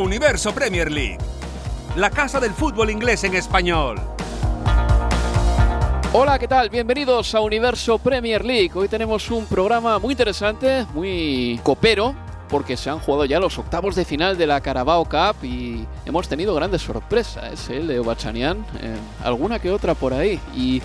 Universo Premier League, la casa del fútbol inglés en español. Hola, ¿qué tal? Bienvenidos a Universo Premier League. Hoy tenemos un programa muy interesante, muy copero, porque se han jugado ya los octavos de final de la Carabao Cup y hemos tenido grandes sorpresas, ¿eh? Leo Bachanian, eh, alguna que otra por ahí. Y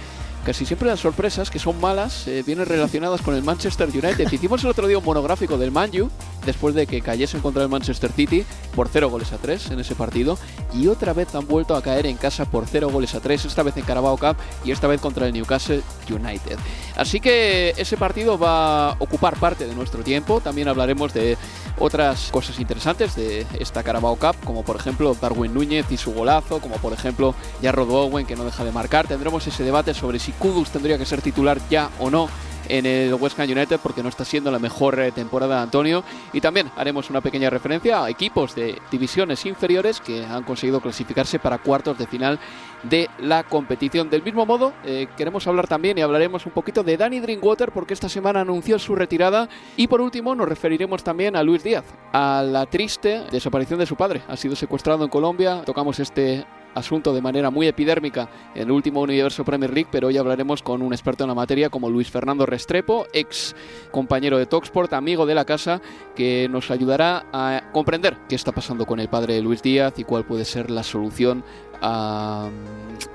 casi siempre las sorpresas que son malas eh, vienen relacionadas con el Manchester United. Hicimos el otro día un monográfico del Manju después de que cayesen contra el Manchester City por 0 goles a 3 en ese partido y otra vez han vuelto a caer en casa por 0 goles a 3, esta vez en Carabao Cup y esta vez contra el Newcastle United. Así que ese partido va a ocupar parte de nuestro tiempo. También hablaremos de otras cosas interesantes de esta Carabao Cup, como por ejemplo Darwin Núñez y su golazo, como por ejemplo Jarrod Owen que no deja de marcar. Tendremos ese debate sobre si Kudus tendría que ser titular ya o no en el West Ham United porque no está siendo la mejor eh, temporada de Antonio y también haremos una pequeña referencia a equipos de divisiones inferiores que han conseguido clasificarse para cuartos de final de la competición. Del mismo modo, eh, queremos hablar también y hablaremos un poquito de Danny Drinkwater porque esta semana anunció su retirada y por último nos referiremos también a Luis Díaz, a la triste desaparición de su padre. Ha sido secuestrado en Colombia, tocamos este asunto de manera muy epidérmica en el último Universo Premier League, pero hoy hablaremos con un experto en la materia como Luis Fernando Restrepo, ex compañero de Talksport, amigo de la casa, que nos ayudará a comprender qué está pasando con el padre de Luis Díaz y cuál puede ser la solución a,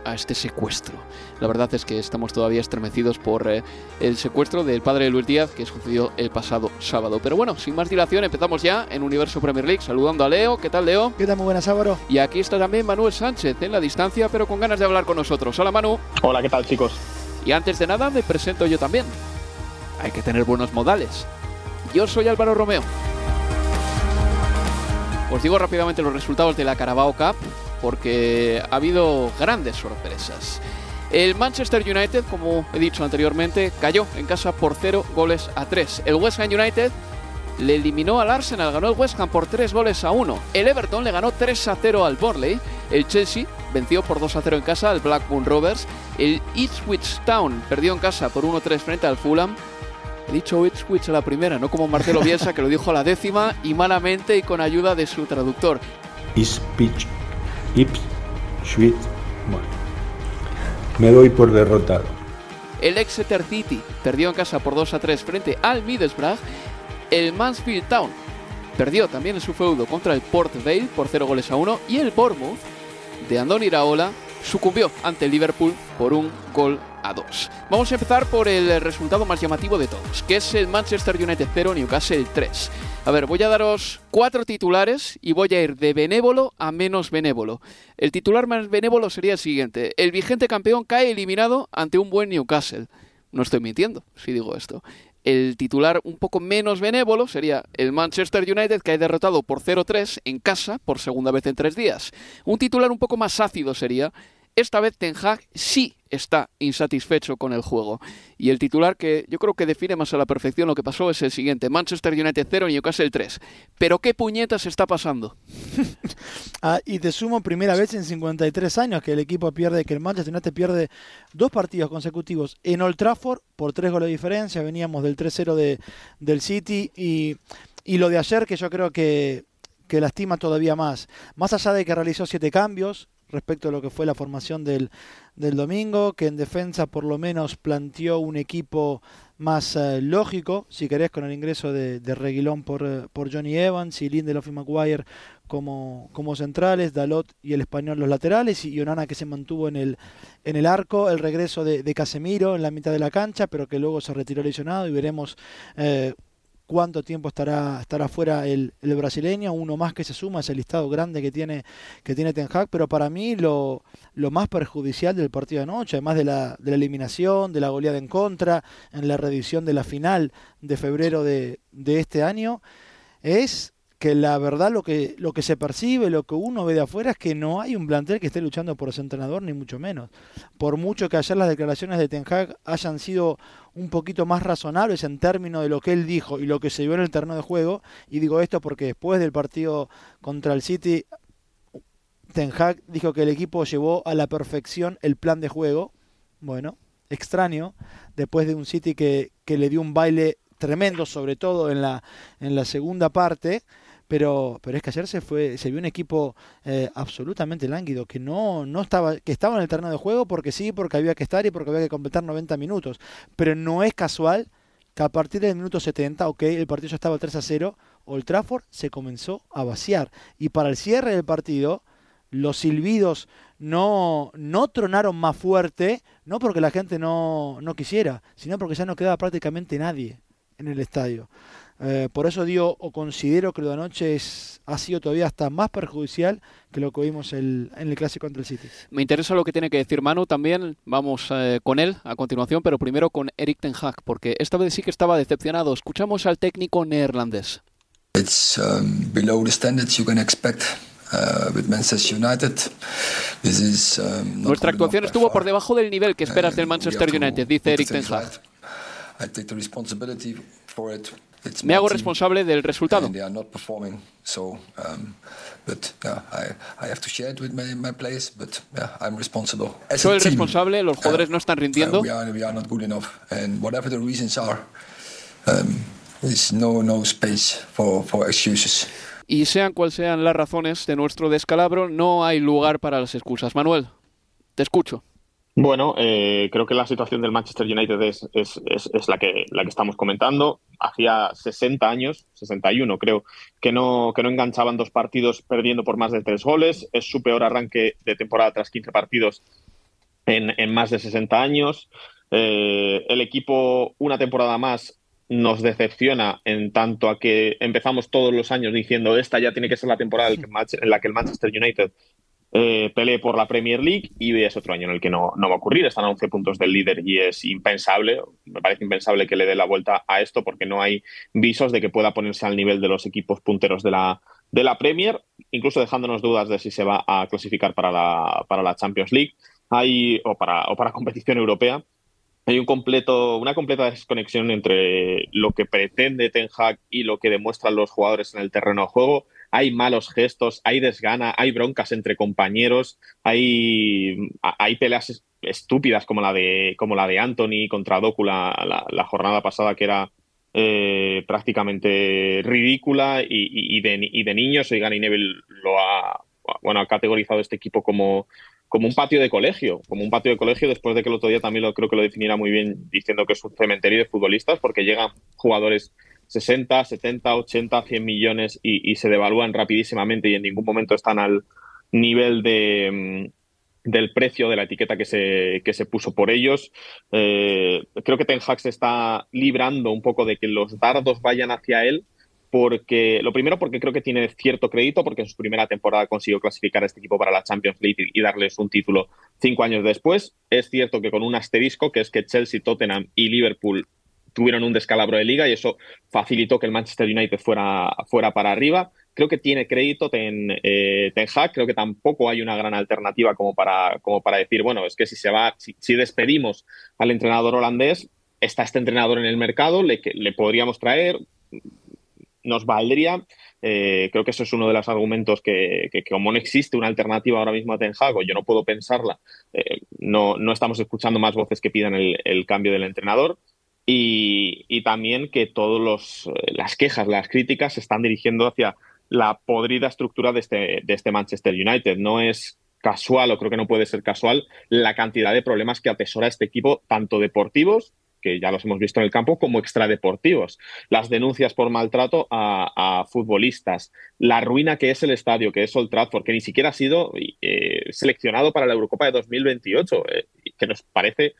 a, este secuestro. La verdad es que estamos todavía estremecidos por eh, el secuestro del padre de Luis Díaz que sucedió el pasado sábado. Pero bueno, sin más dilación, empezamos ya en Universo Premier League saludando a Leo. ¿Qué tal, Leo? ¿Qué tal? Muy buenas, Álvaro. Y aquí está también Manuel Sánchez en la distancia, pero con ganas de hablar con nosotros. Hola, Manu. Hola, ¿qué tal, chicos? Y antes de nada, me presento yo también. Hay que tener buenos modales. Yo soy Álvaro Romeo. Os digo rápidamente los resultados de la Carabao Cup porque ha habido grandes sorpresas. El Manchester United, como he dicho anteriormente, cayó en casa por 0 goles a 3. El West Ham United le eliminó al Arsenal, ganó el West Ham por 3 goles a 1. El Everton le ganó 3 a 0 al Burnley. El Chelsea venció por 2 a 0 en casa al Blackburn Rovers. El Ipswich Town perdió en casa por 1-3 frente al Fulham. He dicho Ipswich a la primera, no como Marcelo Bielsa que lo dijo a la décima y malamente y con ayuda de su traductor. Ipswich Ipswich. Bueno, me doy por derrotado. El Exeter City perdió en casa por 2 a 3 frente al Middlesbrough. El Mansfield Town perdió también en su feudo contra el Port Vale por 0 goles a 1. Y el Bournemouth de Andoni Iraola sucumbió ante el Liverpool por un gol a 2. Vamos a empezar por el resultado más llamativo de todos, que es el Manchester United 0, Newcastle 3. A ver, voy a daros cuatro titulares y voy a ir de benévolo a menos benévolo. El titular más benévolo sería el siguiente. El vigente campeón cae eliminado ante un buen Newcastle. No estoy mintiendo si digo esto. El titular un poco menos benévolo sería el Manchester United que ha derrotado por 0-3 en casa por segunda vez en tres días. Un titular un poco más ácido sería esta vez Ten Hag sí está insatisfecho con el juego. Y el titular que yo creo que define más a la perfección lo que pasó es el siguiente. Manchester United 0, Newcastle 3. Pero ¿qué puñetas está pasando? ah, y te sumo primera vez en 53 años que el equipo pierde, que el Manchester United pierde dos partidos consecutivos en Old Trafford por tres goles de diferencia. Veníamos del 3-0 de, del City y, y lo de ayer que yo creo que, que lastima todavía más. Más allá de que realizó siete cambios, respecto a lo que fue la formación del, del domingo, que en defensa por lo menos planteó un equipo más eh, lógico, si querés, con el ingreso de, de Reguilón por, eh, por Johnny Evans y Lindelof y Maguire como, como centrales, Dalot y el español los laterales, y Onana que se mantuvo en el, en el arco, el regreso de, de Casemiro en la mitad de la cancha, pero que luego se retiró lesionado y veremos eh, cuánto tiempo estará, estará fuera el, el, brasileño, uno más que se suma a ese listado grande que tiene, que tiene Ten Hag, pero para mí lo, lo más perjudicial del partido de anoche, además de la, de la eliminación, de la goleada en contra, en la reedición de la final de febrero de, de este año, es que la verdad lo que, lo que se percibe, lo que uno ve de afuera es que no hay un plantel que esté luchando por ese entrenador, ni mucho menos. Por mucho que ayer las declaraciones de Ten Hag hayan sido un poquito más razonables en términos de lo que él dijo y lo que se vio en el terreno de juego, y digo esto porque después del partido contra el City, Ten Hag dijo que el equipo llevó a la perfección el plan de juego. Bueno, extraño, después de un City que, que le dio un baile tremendo, sobre todo en la, en la segunda parte, pero, pero es que ayer se fue, se vio un equipo eh, absolutamente lánguido, que no, no estaba, que estaba en el terreno de juego porque sí, porque había que estar y porque había que completar 90 minutos. Pero no es casual que a partir del minuto 70, ok, el partido ya estaba 3 a 0, Old Trafford se comenzó a vaciar. Y para el cierre del partido, los silbidos no, no tronaron más fuerte, no porque la gente no, no quisiera, sino porque ya no quedaba prácticamente nadie en el estadio. Eh, por eso digo, o considero que lo de anoche es, ha sido todavía hasta más perjudicial que lo que vimos el, en el clásico contra el City. Me interesa lo que tiene que decir Manu también. Vamos eh, con él a continuación, pero primero con Eric Ten Hag, porque esta vez sí que estaba decepcionado. Escuchamos al técnico neerlandés. It's um, below the standards you can expect. Uh, with Manchester United. This is, um, Nuestra actuación estuvo por debajo del nivel que esperas del Manchester United, dice Eric Ten Hag. I take the responsibility for it. Me hago responsable del resultado. Soy el responsable, los jugadores no están uh, rindiendo. Y sean cuales sean las razones de nuestro descalabro, no hay lugar para las excusas. Manuel, te escucho. Bueno, eh, creo que la situación del Manchester United es, es, la, que, la que estamos comentando. Hacía 60 años, 61 creo, que no, que no enganchaban dos partidos perdiendo por más de tres goles. Es su peor arranque de temporada tras 15 partidos en, en más de 60 años. Eh, el equipo, una temporada más, nos decepciona en tanto a que empezamos todos los años diciendo esta ya tiene que ser la temporada en la que el Manchester United eh, pelee por la Premier League y es otro año en el que no, no va a ocurrir. Están a 11 puntos del líder y es impensable, me parece impensable que le dé la vuelta a esto porque no hay visos de que pueda ponerse al nivel de los equipos punteros de la, de la Premier, incluso dejándonos dudas de si se va a clasificar para la, para la Champions League hay, o, para, o para competición europea. Hay un completo, una completa desconexión entre lo que pretende Ten Hag y lo que demuestran los jugadores en el terreno de juego hay malos gestos, hay desgana, hay broncas entre compañeros, hay, hay peleas estúpidas como la de, como la de Anthony contra Doku la, la, la jornada pasada que era eh, prácticamente ridícula y, y, y, de, y niños. Y Gary Neville lo ha, bueno, ha categorizado este equipo como, como un patio de colegio, como un patio de colegio después de que el otro día también lo creo que lo definiera muy bien diciendo que es un cementerio de futbolistas porque llegan jugadores 60, 70, 80, 100 millones y, se devalúan rapidísimamente y en ningún momento están al nivel de, del precio de la etiqueta que se, que se puso por ellos. Eh, creo que Ten Hag se está librando un poco de que los dardos vayan hacia él. Porque, lo primero, porque creo que tiene cierto crédito, porque en su primera temporada consiguió clasificar a este equipo para la Champions League y darles un título cinco años después. Es cierto que con un asterisco, que es que Chelsea, Tottenham y Liverpool tuvieron un descalabro de liga y eso facilitó que el Manchester United fuera, fuera para arriba. Creo que tiene crédito Ten, eh, Ten Hag, creo que tampoco hay una gran alternativa como para, como para decir, bueno, es que si se va, si, despedimos al entrenador holandés, está este entrenador en el mercado, le, le podríamos traer, nos valdría. Eh, creo que eso es uno de los argumentos que, que, como no existe una alternativa ahora mismo a Ten Hag, o yo no puedo pensarla, eh, no, no estamos escuchando más voces que pidan el cambio del entrenador. Y, también que todas las quejas, las críticas se están dirigiendo hacia la podrida estructura de este, de este Manchester United. No es casual o creo que no puede ser casual la cantidad de problemas que atesora este equipo, tanto deportivos que ya los hemos visto en el campo, como extradeportivos. Las denuncias por maltrato a, futbolistas, la ruina que es el estadio, que es Old Trafford, que ni siquiera ha sido eh, seleccionado para la Eurocopa de 2028, eh, que nos parece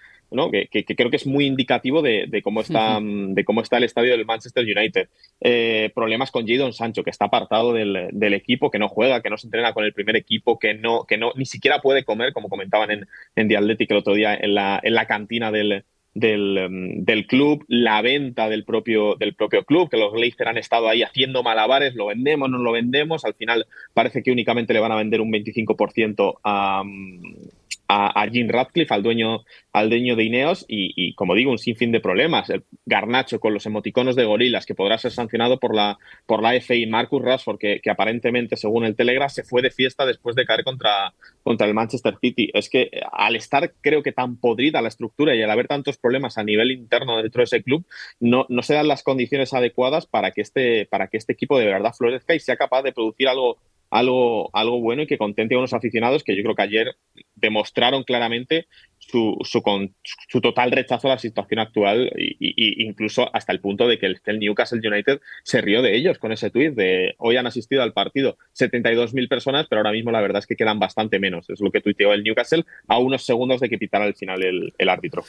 que, creo que es muy indicativo de, cómo, está, de cómo está el estadio del Manchester United. Eh, problemas con Jadon Sancho, que está apartado del, equipo, que no juega, que no se entrena con el primer equipo, que no, que no ni siquiera puede comer, como comentaban en, en The Athletic el otro día, en la, en la cantina del, del, del, club, la venta del propio, del propio club, que los Leicester han estado ahí haciendo malabares, lo vendemos, no lo vendemos, al final parece que únicamente le van a vender un 25% a, a, Jim Radcliffe, al dueño, al dueño de Ineos, y, como digo, un sinfín de problemas. El Garnacho con los emoticonos de gorilas, que podrá ser sancionado por la, por la FI. Marcus Rashford, que, que aparentemente, según el Telegraph, se fue de fiesta después de caer contra, contra el Manchester City. Es que al estar, creo que tan podrida la estructura y al haber tantos problemas a nivel interno dentro de ese club, no, no se dan las condiciones adecuadas para que este, para que este equipo de verdad florezca y sea capaz de producir algo algo, algo bueno y que contente a unos aficionados que yo creo que ayer demostraron claramente su, su, total rechazo a la situación actual y, incluso hasta el punto de que el, Newcastle United se rió de ellos con ese tuit de hoy han asistido al partido 72.000 personas, pero ahora mismo la verdad es que quedan bastante menos. Es lo que tuiteó el Newcastle a unos segundos de que pitara al final el árbitro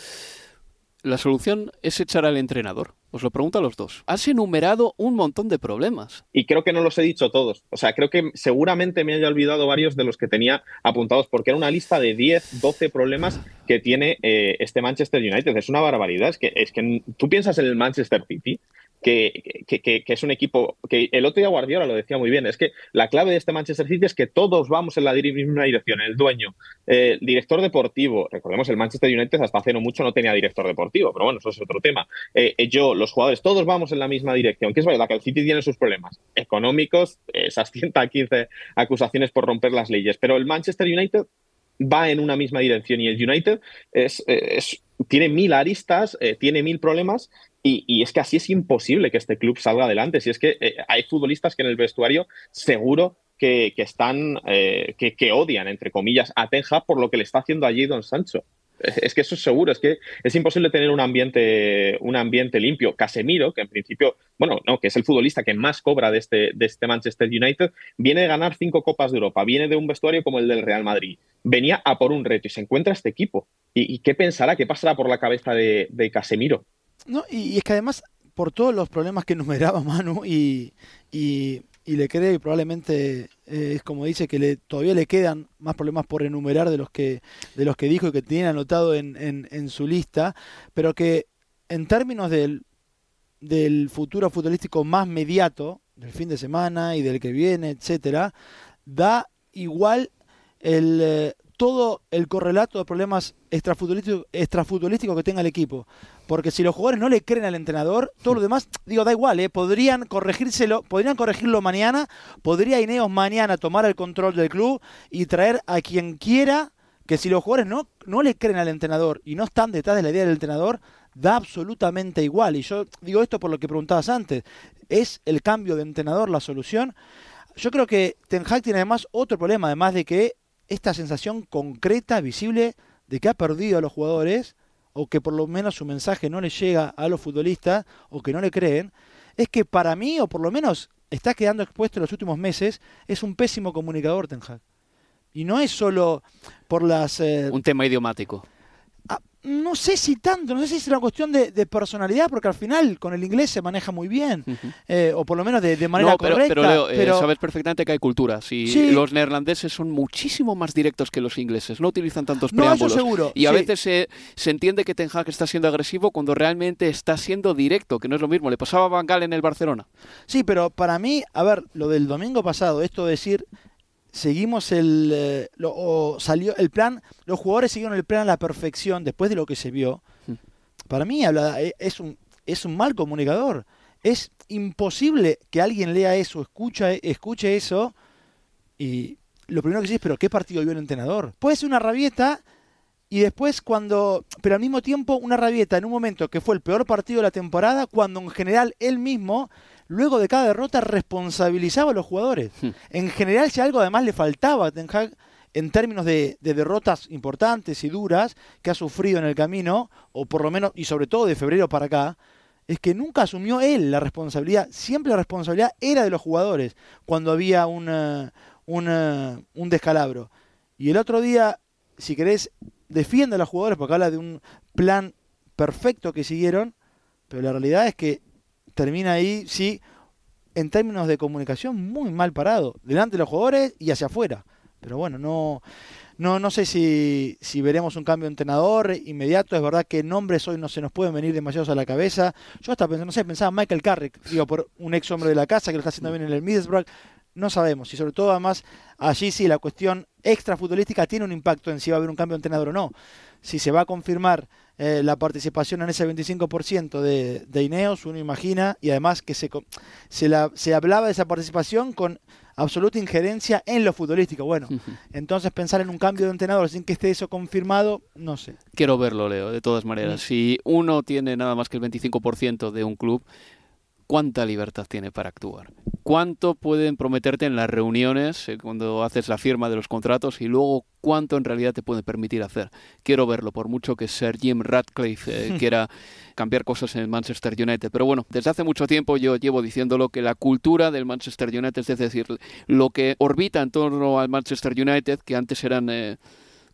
la solución es echar al entrenador. Os lo pregunto a los dos. Has enumerado un montón de problemas. Y creo que no los he dicho todos. O sea, creo que seguramente me haya olvidado varios de los que tenía apuntados, porque era una lista de 10, 12 problemas que tiene eh, este Manchester United. Es una barbaridad. Es que, es que tú piensas en el Manchester City que, es un equipo que el otro día Guardiola lo decía muy bien, es que la clave de este Manchester City es que todos vamos en la misma dirección, el dueño, el director deportivo, recordemos el Manchester United hasta hace no mucho no tenía director deportivo, pero bueno, eso es otro tema. Eh, eh, yo, los jugadores, todos vamos en la misma dirección, que es verdad que el City tiene sus problemas económicos, esas 115 acusaciones por romper las leyes, pero el Manchester United va en una misma dirección y el United es, tiene mil aristas, eh, tiene mil problemas y, es que así es imposible que este club salga adelante. Si es que eh, hay futbolistas que en el vestuario seguro que, están, eh, que, odian, entre comillas, a Tenja por lo que le está haciendo allí Don Sancho. Es que eso es seguro, es que es imposible tener un ambiente, un ambiente limpio. Casemiro, que en principio, bueno, no, que es el futbolista que más cobra de este, de este Manchester United, viene de ganar cinco Copas de Europa, viene de un vestuario como el del Real Madrid, venía a por un reto y se encuentra este equipo. ¿Y, qué pensará? ¿Qué pasará por la cabeza de Casemiro? No, y, es que además, por todos los problemas que enumeraba Manu, y, y, le cree probablemente eh, es como dice que le, todavía le quedan más problemas por enumerar de los que, de los que dijo y que tiene anotado en, en, su lista, pero que en términos del, del futuro futbolístico más mediato, del fin de semana y del que viene, etcétera, da igual el, eh, todo el correlato de problemas extrafutbolísticos que tenga el equipo. Porque si los jugadores no le creen al entrenador, todo lo demás, digo, da igual, ¿eh? podrían corregírselo, podrían corregirlo mañana, podría Ineos mañana tomar el control del club y traer a quien quiera, que si los jugadores no, no le creen al entrenador y no están detrás de la idea del entrenador, da absolutamente igual. Y yo digo esto por lo que preguntabas antes, ¿es el cambio de entrenador la solución? Yo creo que Ten Hag tiene además otro problema, además de que esta sensación concreta, visible, de que ha perdido a los jugadores, o que por lo menos su mensaje no le llega a los futbolistas, o que no le creen, es que para mí, o por lo menos está quedando expuesto en los últimos meses, es un pésimo comunicador Ten Hag. Y no es solo por las... Eh, un tema idiomático no sé si tanto, no sé si es una cuestión de, personalidad, porque al final con el inglés se maneja muy bien, eh, o por lo menos de, manera pero, correcta. Pero, eh, sabes perfectamente que hay culturas y los neerlandeses son muchísimo más directos que los ingleses, no utilizan tantos preámbulos. seguro, y a veces se, se, entiende que Ten Hag está siendo agresivo cuando realmente está siendo directo, que no es lo mismo. Le pasaba a Van Gaal en el Barcelona. Sí, pero para mí, a ver, lo del domingo pasado, esto de decir seguimos el eh, o salió el plan los jugadores siguieron el plan a la perfección después de lo que se vio. Para mí habla, eh, es un es un mal comunicador. Es imposible que alguien lea eso escucha escuche eso y lo primero que sí es pero qué partido vio el entrenador puede ser una rabieta y después cuando pero al mismo tiempo una rabieta en un momento que fue el peor partido de la temporada cuando en general él mismo luego de cada derrota responsabilizaba a los jugadores. Hmm. En general, si algo además le faltaba a Ten Hag, en términos de, de, derrotas importantes y duras que ha sufrido en el camino, o por lo menos, y sobre todo de febrero para acá, es que nunca asumió él la responsabilidad. Siempre la responsabilidad era de los jugadores cuando había una, una, un descalabro. Y el otro día, si querés, defiende a los jugadores porque habla de un plan perfecto que siguieron, pero la realidad es que termina ahí, sí, en términos de comunicación, muy mal parado, delante de los jugadores y hacia afuera. Pero bueno, no, no, no sé si, si veremos un cambio de entrenador inmediato. Es verdad que nombres hoy no se nos pueden venir demasiados a la cabeza. Yo hasta pensando, no sé, pensaba Michael Carrick, digo, por un ex hombre de la casa que lo está haciendo bien en el Middlesbrough. No sabemos. Y sobre todo, además, allí sí la cuestión extra futbolística tiene un impacto en si va a haber un cambio de entrenador o no. Si se va a confirmar eh, la participación en ese 25% de, de Ineos, uno imagina, y además que se, se, la, se hablaba de esa participación con absoluta injerencia en lo futbolístico. Bueno, entonces pensar en un cambio de entrenador sin que esté eso confirmado, no sé. Quiero verlo, Leo, de todas maneras. Si uno tiene nada más que el 25% de un club, ¿cuánta libertad tiene para actuar? ¿Cuánto pueden prometerte en las reuniones eh, cuando haces la firma de los contratos y luego cuánto en realidad te puede permitir hacer? Quiero verlo, por mucho que Sir Jim Radcliffe eh, quiera cambiar cosas en el Manchester United. Pero bueno, desde hace mucho tiempo yo llevo diciéndolo que la cultura del Manchester United, es decir, lo que orbita en torno al Manchester United, que antes eran... Eh,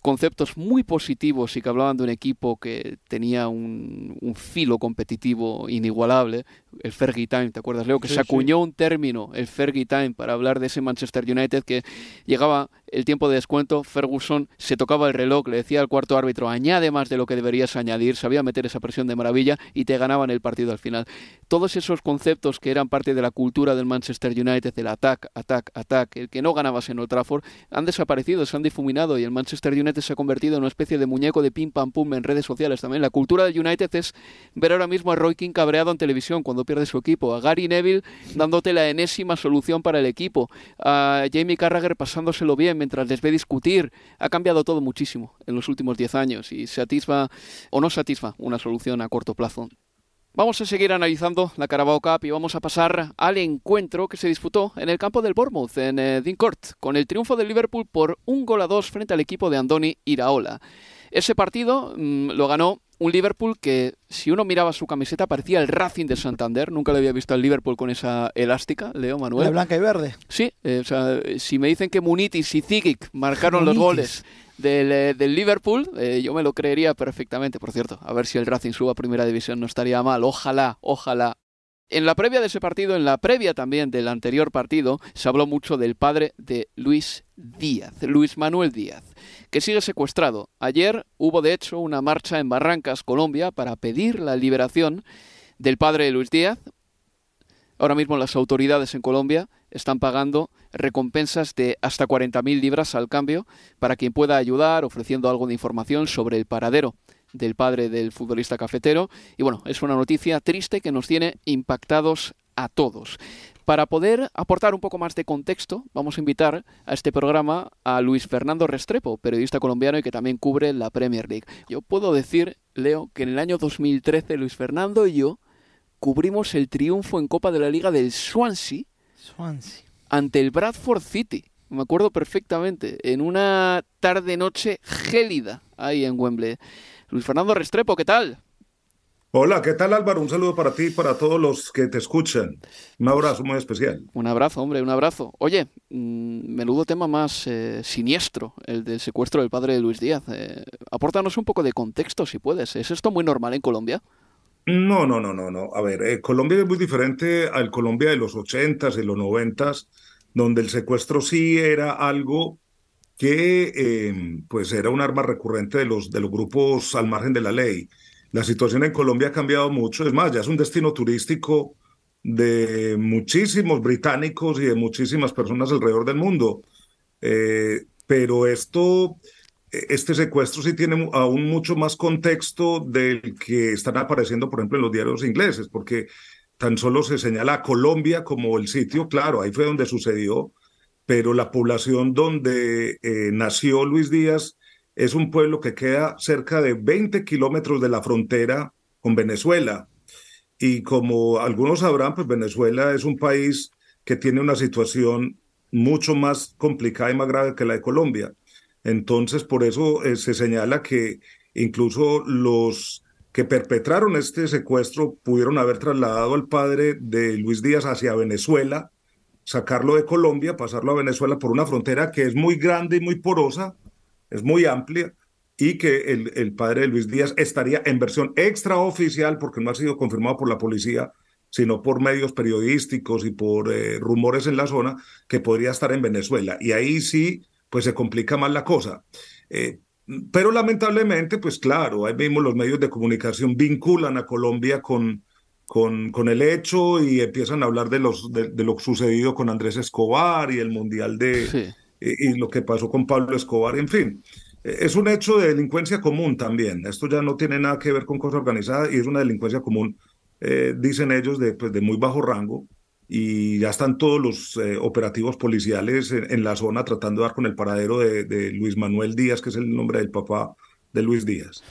conceptos muy positivos y que hablaban de un equipo que tenía un, un filo competitivo inigualable, el Fergie Time, ¿te acuerdas, Leo? Que Sí, se sí. acuñó un término, el Fergie Time, para hablar de ese Manchester United que llegaba el tiempo de descuento, Ferguson se tocaba el reloj, le decía al cuarto árbitro, añade más de lo que deberías añadir, sabía meter esa presión de maravilla y te ganaban el partido al final. Todos esos conceptos que eran parte de la cultura del Manchester United, el attack, attack, attack, el que no ganabas en Old Trafford, han desaparecido, se han difuminado y el Manchester United se ha convertido en una especie de muñeco de pim pam pum en redes sociales también. La cultura del United es ver ahora mismo a Roy King cabreado en televisión cuando pierde su equipo, a Gary Neville dándote la enésima solución para el equipo, a Jamie Carragher pasándoselo bien mientras les ve discutir. Ha cambiado todo muchísimo en los últimos 10 años y satisfa o no satisfa una solución a corto plazo. Vamos a seguir analizando la Carabao Cup y vamos a pasar al encuentro que se disputó en el campo del Bournemouth, en eh, Dean Court, con el triunfo del Liverpool por un gol a dos frente al equipo de Andoni Iraola. Ese partido mm, lo ganó un Liverpool que, si uno miraba su camiseta, parecía el Racing de Santander. Nunca le había visto al Liverpool con esa elástica, Leo Manuel. La blanca y verde. Sí, eh, o sea, si me dicen que Munitis y Zigic marcaron los goles del, eh, del Liverpool, eh, yo me lo creería perfectamente. Por cierto, a ver si el Racing suba a primera división no estaría mal. Ojalá, ojalá. En la previa de ese partido, en la previa también del anterior partido, se habló mucho del padre de Luis Díaz, Luis Manuel Díaz, que sigue secuestrado. Ayer hubo de hecho una marcha en Barrancas, Colombia, para pedir la liberación del padre Luis Díaz. Ahora mismo las autoridades en Colombia están pagando recompensas de hasta 40.000 libras al cambio para quien pueda ayudar ofreciendo algo de información sobre el paradero del padre del futbolista cafetero. Y bueno, es una noticia triste que nos tiene impactados a todos. Para poder aportar un poco más de contexto, vamos a invitar a este programa a Luis Fernando Restrepo, periodista colombiano y que también cubre la Premier League. Yo puedo decir, Leo, que en el año 2013 Luis Fernando y yo cubrimos el triunfo en Copa de la Liga del Swansea Swansea. ante el Bradford City. Me acuerdo perfectamente, en una tarde-noche gélida ahí en Wembley. Luis Fernando Restrepo, ¿qué tal? Hola, ¿qué tal Álvaro? Un saludo para ti y para todos los que te escuchan. Un abrazo muy especial. Un abrazo, hombre, un abrazo. Oye, mmm, menudo tema más eh, siniestro, el del secuestro del padre de Luis Díaz. Eh, apórtanos un poco de contexto, si puedes. ¿Es esto muy normal en Colombia? No, no, no, no, no. A ver, eh, Colombia es muy diferente al Colombia de los ochentas y los noventas, donde el secuestro sí era algo que eh, pues era un arma recurrente de los, de los grupos al margen de la ley. La situación en Colombia ha cambiado mucho, es más, ya es un destino turístico de muchísimos británicos y de muchísimas personas alrededor del mundo. Eh, pero esto, este secuestro sí tiene aún mucho más contexto del que están apareciendo, por ejemplo, en los diarios ingleses, porque tan solo se señala a Colombia como el sitio, claro, ahí fue donde sucedió, pero la población donde eh, nació Luis Díaz es un pueblo que queda cerca de 20 kilómetros de la frontera con Venezuela. Y como algunos sabrán, pues Venezuela es un país que tiene una situación mucho más complicada y más grave que la de Colombia. Entonces, por eso eh, se señala que incluso los que perpetraron este secuestro pudieron haber trasladado al padre de Luis Díaz hacia Venezuela, sacarlo de Colombia, pasarlo a Venezuela por una frontera que es muy grande y muy porosa, es muy amplia, y que el, el padre de Luis Díaz estaría en versión extraoficial, porque no ha sido confirmado por la policía, sino por medios periodísticos y por eh, rumores en la zona, que podría estar en Venezuela. Y ahí sí, pues se complica más la cosa. Eh, pero lamentablemente, pues claro, ahí mismo los medios de comunicación vinculan a Colombia con, con, con el hecho y empiezan a hablar de, los, de, lo sucedido con Andrés Escobar y el Mundial de... Y, y, lo que pasó con Pablo Escobar, en fin. Es un hecho de delincuencia común también. Esto ya no tiene nada que ver con cosa organizada y es una delincuencia común eh, dicen ellos, de, pues, de, muy bajo rango, y ya están todos los eh, operativos policiales en, la zona tratando de dar con el paradero de, Luis Manuel Díaz, que es el nombre del papá de Luis Díaz.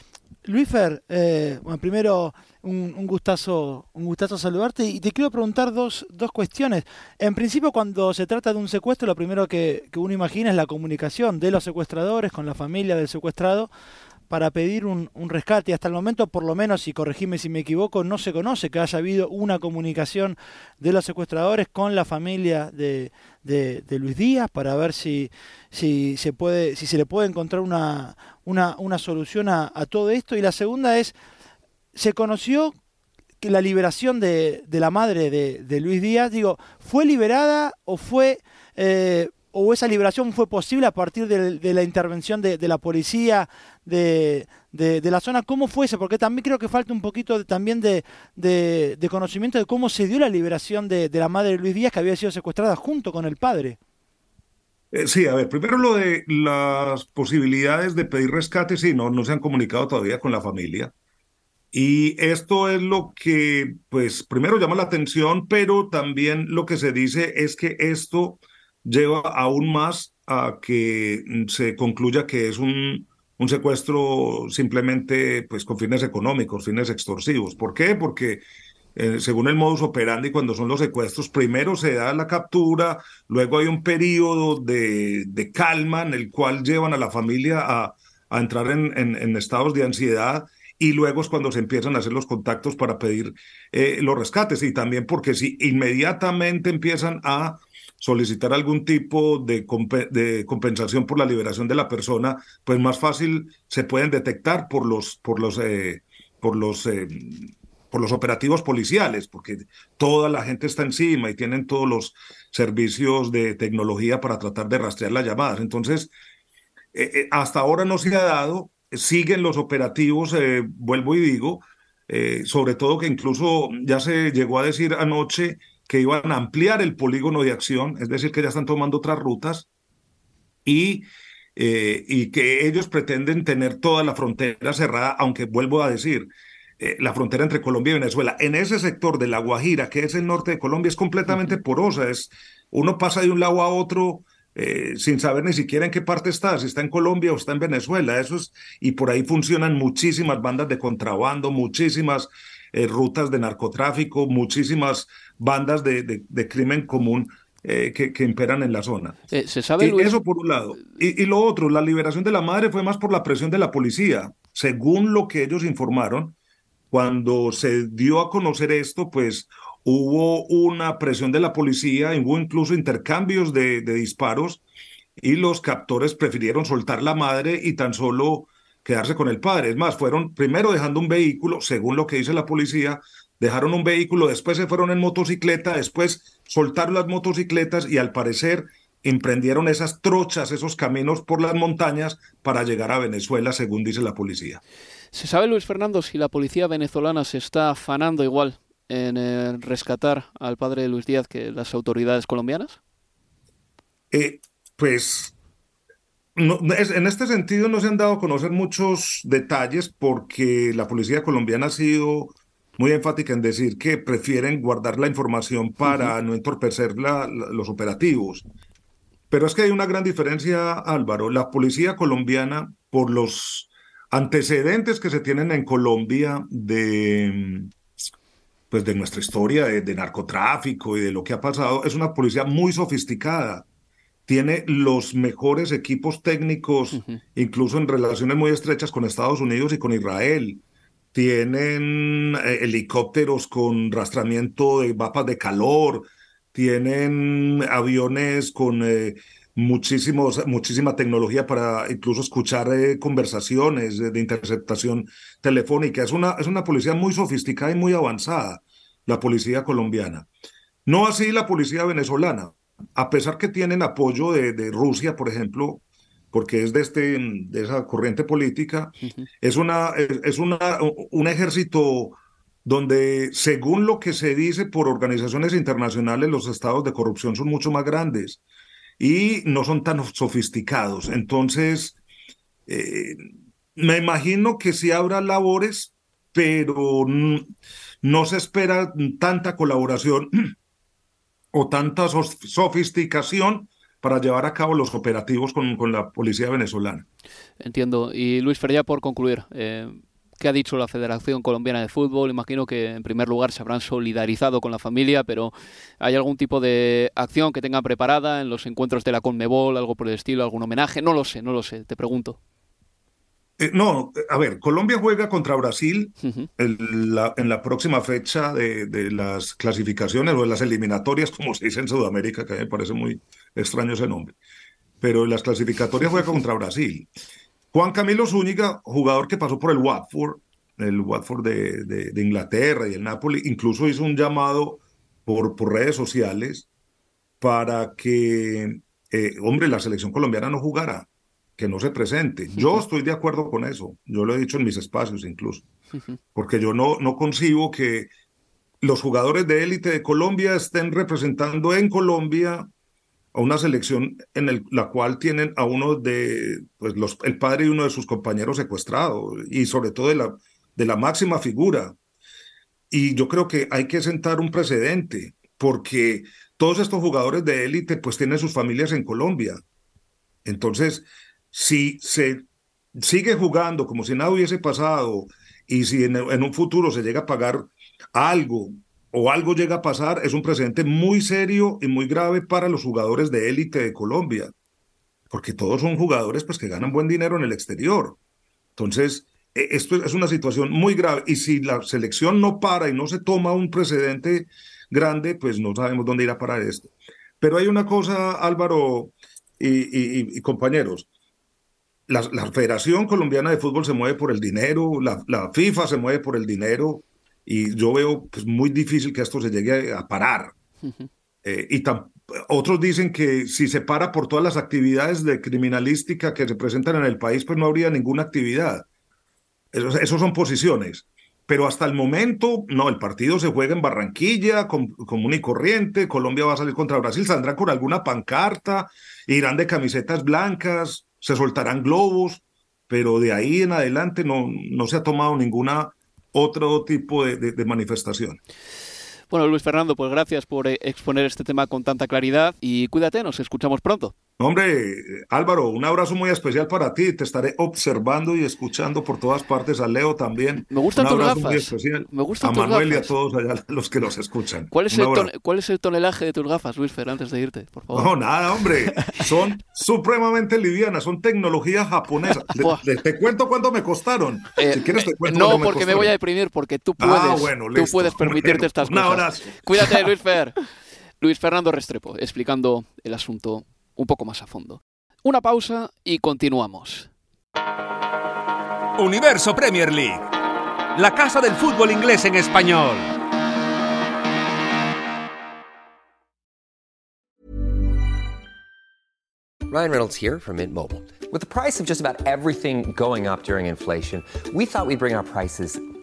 Luis Fer, eh, bueno, primero un, gustazo, un gustazo saludarte y te quiero preguntar dos, dos cuestiones. En principio, cuando se trata de un secuestro, lo primero que, uno imagina es la comunicación de los secuestradores con la familia del secuestrado para pedir un, rescate. Hasta el momento, por lo menos, y corregime si me equivoco, no se conoce que haya habido una comunicación de los secuestradores con la familia de, de, Luis Díaz para ver si, si, se puede, si se le puede encontrar una, una, una solución a, todo esto. Y la segunda es, ¿se conoció que la liberación de, de la madre de, Luis Díaz, digo, fue liberada o fue... Eh, o esa liberación fue posible a partir de, la intervención de, la policía de, la zona. ¿Cómo fue eso? Porque también creo que falta un poquito también de, conocimiento de cómo se dio la liberación de, la madre de Luis Díaz, que había sido secuestrada junto con el padre. Eh, sí, a ver, primero lo de las posibilidades de pedir rescate, sí, no, no se han comunicado todavía con la familia. Y esto es lo que, pues, primero llama la atención, pero también lo que se dice es que esto lleva aún más a que se concluya que es un, un secuestro simplemente pues, con fines económicos, fines extorsivos. ¿Por qué? Porque eh, según el modus operandi, cuando son los secuestros, primero se da la captura, luego hay un periodo de, de calma en el cual llevan a la familia a, a entrar en, en, estados de ansiedad y luego es cuando se empiezan a hacer los contactos para pedir eh, los rescates y también porque si inmediatamente empiezan a solicitar algún tipo de, de, compensación por la liberación de la persona, pues más fácil se pueden detectar por los, por los, eh, por los, eh, por los operativos policiales, porque toda la gente está encima y tienen todos los servicios de tecnología para tratar de rastrear las llamadas. Entonces, eh, hasta ahora no se ha dado, siguen los operativos, vuelvo y digo, sobre todo que incluso ya se llegó a decir anoche que iban a ampliar el polígono de acción, es decir, que ya están tomando otras rutas y, eh, y que ellos pretenden tener toda la frontera cerrada, aunque vuelvo a decir, eh, la frontera entre Colombia y Venezuela, en ese sector de La Guajira, que es el norte de Colombia, es completamente porosa, es, uno pasa de un lado a otro. Eh, sin saber ni siquiera en qué parte está, si está en Colombia o está en Venezuela. Eso es, y por ahí funcionan muchísimas bandas de contrabando, muchísimas rutas de narcotráfico, muchísimas bandas de, de, crimen común eh, que, que, imperan en la zona. Eh, ¿Se sabe, Eso por un lado. Y, y, lo otro, la liberación de la madre fue más por la presión de la policía. Según lo que ellos informaron, cuando se dio a conocer esto, pues hubo una presión de la policía, hubo incluso intercambios de, disparos y los captores prefirieron soltar la madre y tan solo quedarse con el padre. Es más, fueron primero dejando un vehículo, según lo que dice la policía, dejaron un vehículo, después se fueron en motocicleta, después soltaron las motocicletas y al parecer emprendieron esas trochas, esos caminos por las montañas para llegar a Venezuela, según dice la policía. ¿Se sabe, Luis Fernando, si la policía venezolana se está afanando igual en eh, rescatar al padre de Luis Díaz que las autoridades colombianas? Eh, pues en este sentido no se han dado a conocer muchos detalles porque la policía colombiana ha sido muy enfática en decir que prefieren guardar la información para no entorpecer los operativos. Pero es que hay una gran diferencia, Álvaro. La policía colombiana, por los antecedentes que se tienen en Colombia de, pues de nuestra historia de, narcotráfico y de lo que ha pasado, es una policía muy sofisticada. tiene los mejores equipos técnicos, incluso en relaciones muy estrechas con Estados Unidos y con Israel. Tienen eh, helicópteros con rastramiento de mapas de calor, tienen aviones con eh, muchísimos, muchísima tecnología para incluso escuchar eh, conversaciones de, interceptación telefónica. Es una, es una policía muy sofisticada y muy avanzada, la policía colombiana. No así la policía venezolana a pesar que tienen apoyo de, Rusia, por ejemplo, porque es de, este, de esa corriente política, es, una, es una, un ejército donde, según lo que se dice por organizaciones internacionales, los estados de corrupción son mucho más grandes y no son tan sofisticados. Entonces, eh, me imagino que sí habrá labores, pero no se espera tanta colaboración o tanta sofisticación para llevar a cabo los operativos con, con la policía venezolana. Entiendo. Y Luis Ferría, por concluir, eh, ¿qué ha dicho la Federación Colombiana de Fútbol? Imagino que en primer lugar se habrán solidarizado con la familia, pero ¿hay algún tipo de acción que tengan preparada en los encuentros de la Conmebol, algo por el estilo, algún homenaje? No lo sé, no lo sé, te pregunto. Eh, no, a ver, Colombia juega contra Brasil en, la, próxima fecha de, las clasificaciones o de las eliminatorias, como se dice en Sudamérica, que me parece muy extraño ese nombre. Pero en las clasificatorias juega contra Brasil. Juan Camilo Zúñiga, jugador que pasó por el Watford, el Watford de, Inglaterra y el Napoli, incluso hizo un llamado por, por redes sociales para que, eh, hombre, la selección colombiana no jugara que no se presente. Yo estoy de acuerdo con eso, yo lo he dicho en mis espacios incluso, porque yo no, no concibo que los jugadores de élite de Colombia estén representando en Colombia a una selección en la cual tienen a uno de, pues los, el padre y uno de sus compañeros secuestrados, y sobre todo de la, de la máxima figura. Y yo creo que hay que sentar un precedente, porque todos estos jugadores de élite pues tienen sus familias en Colombia. Entonces, si se sigue jugando como si nada hubiese pasado y si en, un futuro se llega a pagar algo o algo llega a pasar, es un precedente muy serio y muy grave para los jugadores de élite de Colombia, porque todos son jugadores pues, que ganan buen dinero en el exterior. Entonces, e, esto es una situación muy grave y si la selección no para y no se toma un precedente grande, pues no sabemos dónde irá a parar esto. Pero hay una cosa, Álvaro y compañeros, la, Federación Colombiana de Fútbol se mueve por el dinero, la, FIFA se mueve por el dinero, y yo veo pues, muy difícil que esto se llegue a parar. Eh, y otros dicen que si se para por todas las actividades de criminalística que se presentan en el país, pues no habría ninguna actividad. Esas son posiciones. Pero hasta el momento, no, el partido se juega en Barranquilla, común y corriente, Colombia va a salir contra Brasil, saldrá con alguna pancarta, irán de camisetas blancas, se soltarán globos, pero de ahí en adelante no, no se ha tomado ninguna otro tipo de manifestación. Bueno, Luis Fernando, pues gracias por eh, exponer este tema con tanta claridad y cuídate, nos escuchamos pronto. Hombre, Álvaro, un abrazo muy especial para ti. Te estaré observando y escuchando por todas partes. A Leo también. Me gustan un tus abrazo gafas. Muy especial. Me gustan a Manuel y a todos allá los que nos escuchan. ¿Cuál es, el ¿Cuál es el tonelaje de tus gafas, Luis Fer, antes de irte, por favor? No, nada, hombre. Son supremamente livianas. Son tecnología japonesa. te, cuento cuánto me costaron. Eh, si quieres te eh, cuento No, porque me, voy a deprimir, porque tú ah, puedes, tú puedes permitirte estas cosas. Cuídate, Luis Fer. Luis Fernando Restrepo, explicando el asunto un poco más a fondo. Una pausa y continuamos. Universo Premier League, la casa del fútbol inglés en español. Ryan Reynolds here from Mint Mobile. With the price of just about everything going up during inflation, we thought we'd bring our prices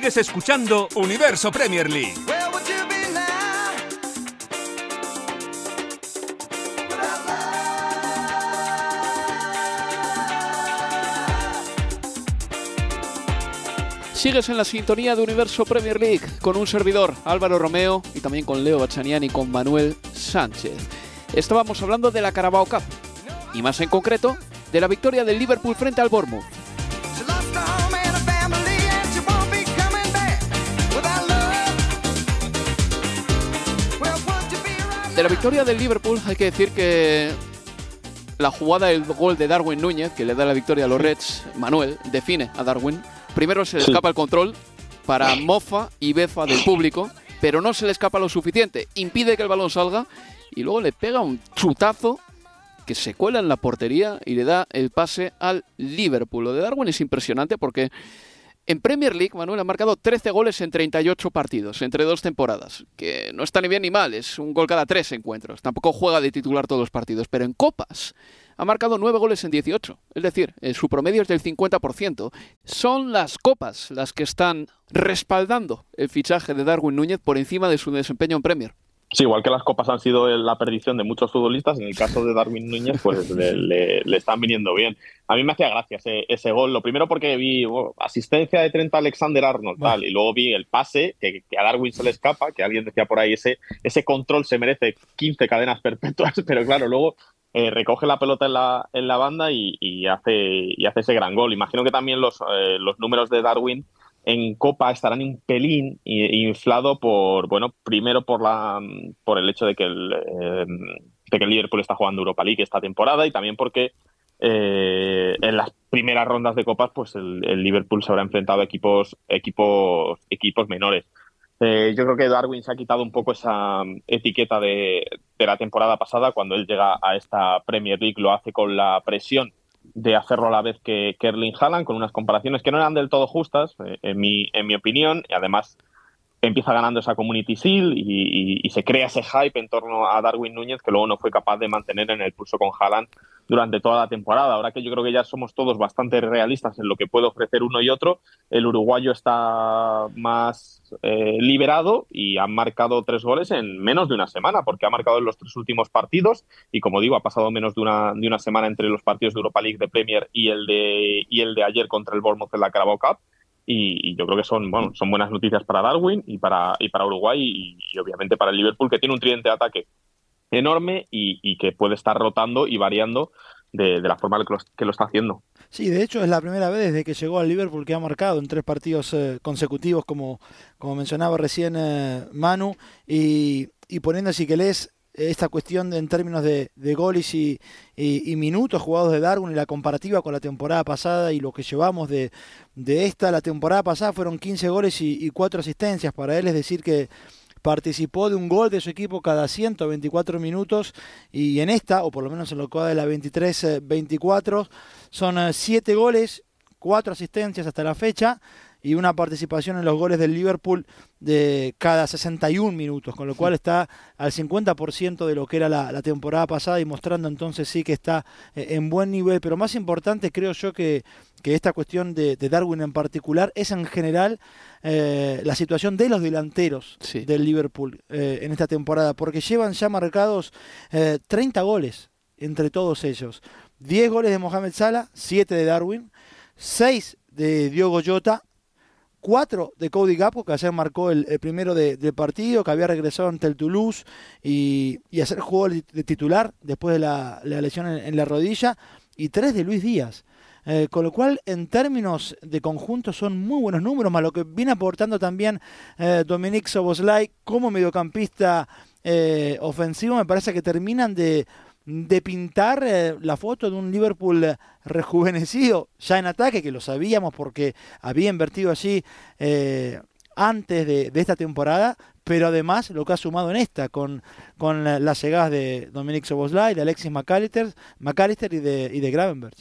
Sigues escuchando Universo Premier League. Sigues en la sintonía de Universo Premier League con un servidor, Álvaro Romeo, y también con Leo Bachanian y con Manuel Sánchez. Estábamos hablando de la Carabao Cup, y más en concreto, de la victoria del Liverpool frente al Bournemouth. De la victoria del Liverpool hay que decir que la jugada del gol de Darwin Núñez, que le da la victoria a los Reds, Manuel, define a Darwin. Primero se le escapa el control para mofa y befa del público, pero no se le escapa lo suficiente. Impide que el balón salga y luego le pega un chutazo que se cuela en la portería y le da el pase al Liverpool. Lo de Darwin es impresionante porque en Premier League Manuel ha marcado 13 goles en 38 partidos, entre dos temporadas, que no está ni bien ni mal, es un gol cada tres encuentros. Tampoco juega de titular todos los partidos, pero en copas ha marcado 9 goles en 18, es decir, su promedio es del 50%. Son las copas las que están respaldando el fichaje de Darwin Núñez por encima de su desempeño en Premier. Sí, igual que las copas han sido la perdición de muchos futbolistas, en el caso de Darwin Núñez, pues le, están viniendo bien. A mí me hacía gracia ese, gol. Lo primero porque vi asistencia de 30 Alexander Arnold, tal, y luego vi el pase, que, a Darwin se le escapa, que alguien decía por ahí, ese, ese control se merece 15 cadenas perpetuas, pero claro, luego eh, recoge la pelota en la, en la banda y, hace, y hace ese gran gol. Imagino que también los, eh, los números de Darwin en Copa estarán un pelín inflado por, bueno, primero por la por el hecho de que el, eh, de que el Liverpool está jugando Europa League esta temporada y también porque eh, en las primeras rondas de copas, pues el, Liverpool se habrá enfrentado a equipos, equipos, equipos menores. Eh, yo creo que Darwin se ha quitado un poco esa etiqueta de, de la temporada pasada. Cuando él llega a esta Premier League, lo hace con la presión de hacerlo a la vez que Kerling Haaland, con unas comparaciones que no eran del todo justas, eh, en, mi, en mi opinión, y además empieza ganando esa Community Seal y, se crea ese hype en torno a Darwin Núñez que luego no fue capaz de mantener en el pulso con Haaland durante toda la temporada. Ahora que yo creo que ya somos todos bastante realistas en lo que puede ofrecer uno y otro, el uruguayo está más eh, liberado y ha marcado tres goles en menos de una semana, porque ha marcado en los tres últimos partidos y como digo, ha pasado menos de una, de una semana entre los partidos de Europa League de Premier y el de, y el de ayer contra el Bournemouth en la Carabao Cup y, yo creo que son, bueno, son buenas noticias para Darwin y para, y para Uruguay y, obviamente para el Liverpool que tiene un tridente de ataque enorme y, que puede estar rotando y variando de, la forma que lo, que lo, está haciendo. Sí, de hecho es la primera vez desde que llegó al Liverpool que ha marcado en tres partidos eh, consecutivos, como, como mencionaba recién eh, Manu, y, poniendo así que lees esta cuestión en términos de, goles y, minutos jugados de Darwin y la comparativa con la temporada pasada y lo que llevamos de, esta, la temporada pasada fueron 15 goles y, y 4 asistencias. Para él, es decir que participó de un gol de su equipo cada 124 minutos y en esta, o por lo menos en lo que va de la 23-24, son 7 eh, goles, 4 asistencias hasta la fecha y una participación en los goles del Liverpool de cada 61 minutos, con lo cual está al 50% de lo que era la, temporada pasada y mostrando entonces sí que está eh, en buen nivel, pero más importante creo yo que, que esta cuestión de, Darwin en particular es en general eh, la situación de los delanteros del Liverpool eh, en esta temporada, porque llevan ya marcados 30 goles entre todos ellos. 10 goles de Mohamed Salah, 7 de Darwin, 6 de Diogo Jota, cuatro de Cody Gapo, que ayer marcó el, primero de, partido, que había regresado ante el Toulouse y, y ayer jugó de titular después de la, lesión en, la rodilla, y tres de Luis Díaz. Eh, con lo cual, en términos de conjunto, son muy buenos números, más lo que viene aportando también eh, Dominic Soboslai como mediocampista eh, ofensivo, me parece que terminan de, de pintar eh, la foto de un Liverpool rejuvenecido ya en ataque, que lo sabíamos porque había invertido allí eh, antes de, esta temporada, pero además lo que ha sumado en esta, con, con las llegadas de Dominic Soboslai, de Alexis McAllister, McAllister y de, y de Gravenberg.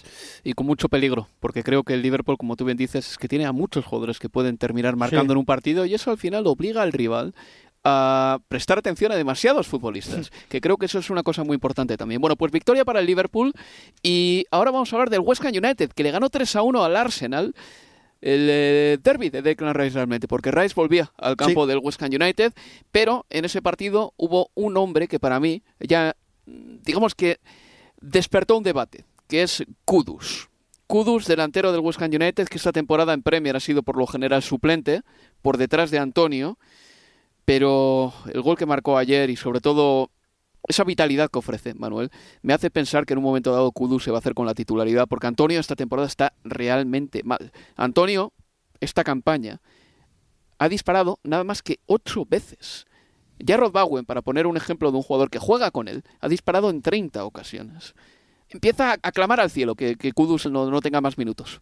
Y con mucho peligro, porque creo que el Liverpool, como tú bien dices, es que tiene a muchos jugadores que pueden terminar marcando en un partido y eso al final obliga al rival a prestar atención a demasiados futbolistas, que creo que eso es una cosa muy importante también. Bueno, pues victoria para el Liverpool y ahora vamos a hablar del West Ham United, que le ganó 3 a 1 al Arsenal. el eh, derby de Declan Rice realmente, porque Rice volvía al campo del West Ham United, pero en ese partido hubo un hombre que para mí ya, digamos que despertó un debate, que es Kudus. Kudus, delantero del West Ham United, que esta temporada en Premier ha sido por lo general suplente, por detrás de Antonio, pero el gol que marcó ayer y sobre todo esa vitalidad que ofrece Manuel me hace pensar que en un momento dado Kudus se va a hacer con la titularidad, porque Antonio esta temporada está realmente mal. Antonio, esta campaña, ha disparado nada más que ocho veces. Jarrod Bowen, para poner un ejemplo de un jugador que juega con él, ha disparado en 30 ocasiones. Empieza a clamar al cielo que, que Kudus no, no tenga más minutos.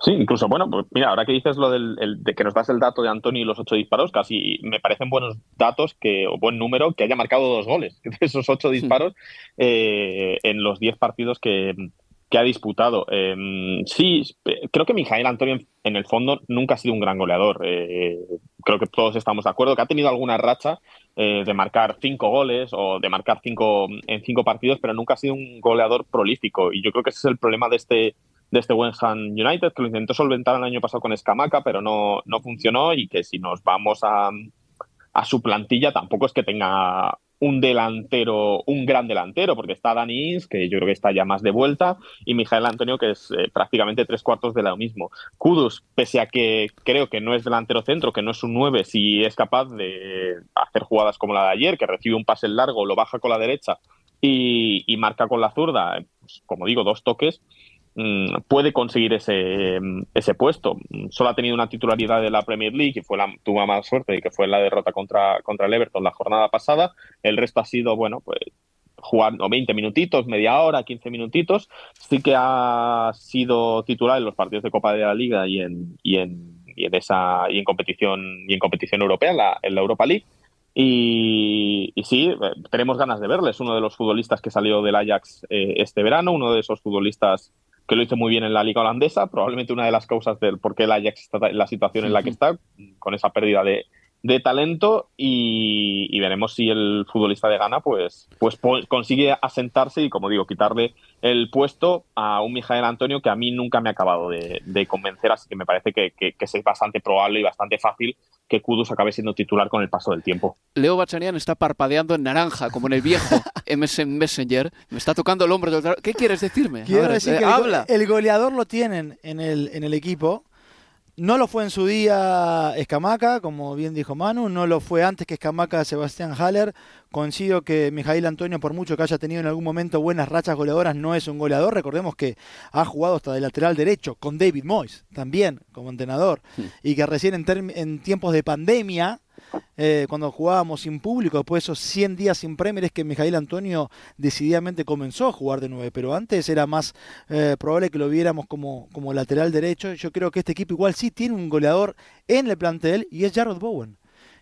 Sí, incluso, bueno, pues mira, ahora que dices lo del, de que nos das el dato de Antonio y los ocho disparos, casi me parecen buenos datos que, o buen número que haya marcado dos goles de esos ocho disparos eh, en los diez partidos que, ha disputado. Em, sí, creo que Mijael Antonio en el fondo nunca ha sido un gran goleador. Eh, creo que todos estamos de acuerdo que ha tenido alguna racha eh, de marcar cinco goles o de marcar cinco en cinco partidos, pero nunca ha sido un goleador prolífico. Y yo creo que ese es el problema de este de este West Ham United, que lo intentó solventar el año pasado con Escamaca, pero no, no funcionó y que si nos vamos a, a su plantilla tampoco es que tenga un delantero, un gran delantero, porque está Dani Ings, que yo creo que está ya más de vuelta, y Mijael Antonio, que es eh, prácticamente tres cuartos de lo mismo. Kudus, pese a que creo que no es delantero centro, que no es un 9, si es capaz de hacer jugadas como la de ayer, que recibe un pase largo, lo baja con la derecha y, y marca con la zurda, pues, como digo, dos toques, puede conseguir ese, ese puesto. Solo ha tenido una titularidad de la Premier League y fue la, tuvo más suerte y que fue la derrota contra, contra el Everton la jornada pasada. El resto ha sido, bueno, pues jugando 20 minutitos, media hora, 15 minutitos. Sí que ha sido titular en los partidos de Copa de la Liga y en, y en, y en esa y en competición y en competición europea, en la, Europa League. Y, sí, eh, tenemos ganas de verle. Es uno de los futbolistas que salió del Ajax eh, este verano, uno de esos futbolistas que lo hizo muy bien en la liga holandesa, probablemente una de las causas del por qué el Ajax está en la situación en la que está, con esa pérdida de, de talento y, veremos si el futbolista de Ghana pues, pues consigue asentarse y, como digo, quitarle el puesto a un Mijael Antonio que a mí nunca me ha acabado de, convencer, así que me parece que, que, es bastante probable y bastante fácil que Kudus acabe siendo titular con el paso del tiempo. Leo Bachanian está parpadeando en naranja, como en el viejo MSN Messenger. Me está tocando el hombro. ¿Qué quieres decirme? Quiero decir eh, que habla. El, goleador lo tienen en el, en el equipo no lo fue en su día Escamaca, como bien dijo Manu, no lo fue antes que Escamaca Sebastián Haller. Coincido que Mijail Antonio, por mucho que haya tenido en algún momento buenas rachas goleadoras, no es un goleador. Recordemos que ha jugado hasta de lateral derecho con David Moyes, también como entrenador, y que recién en, en tiempos de pandemia eh, cuando jugábamos sin público, después de esos 100 días sin Premier, es que Mijail Antonio decididamente comenzó a jugar de nueve, pero antes era más eh, probable que lo viéramos como, como lateral derecho. Yo creo que este equipo igual sí tiene un goleador en el plantel y es Jarrod Bowen.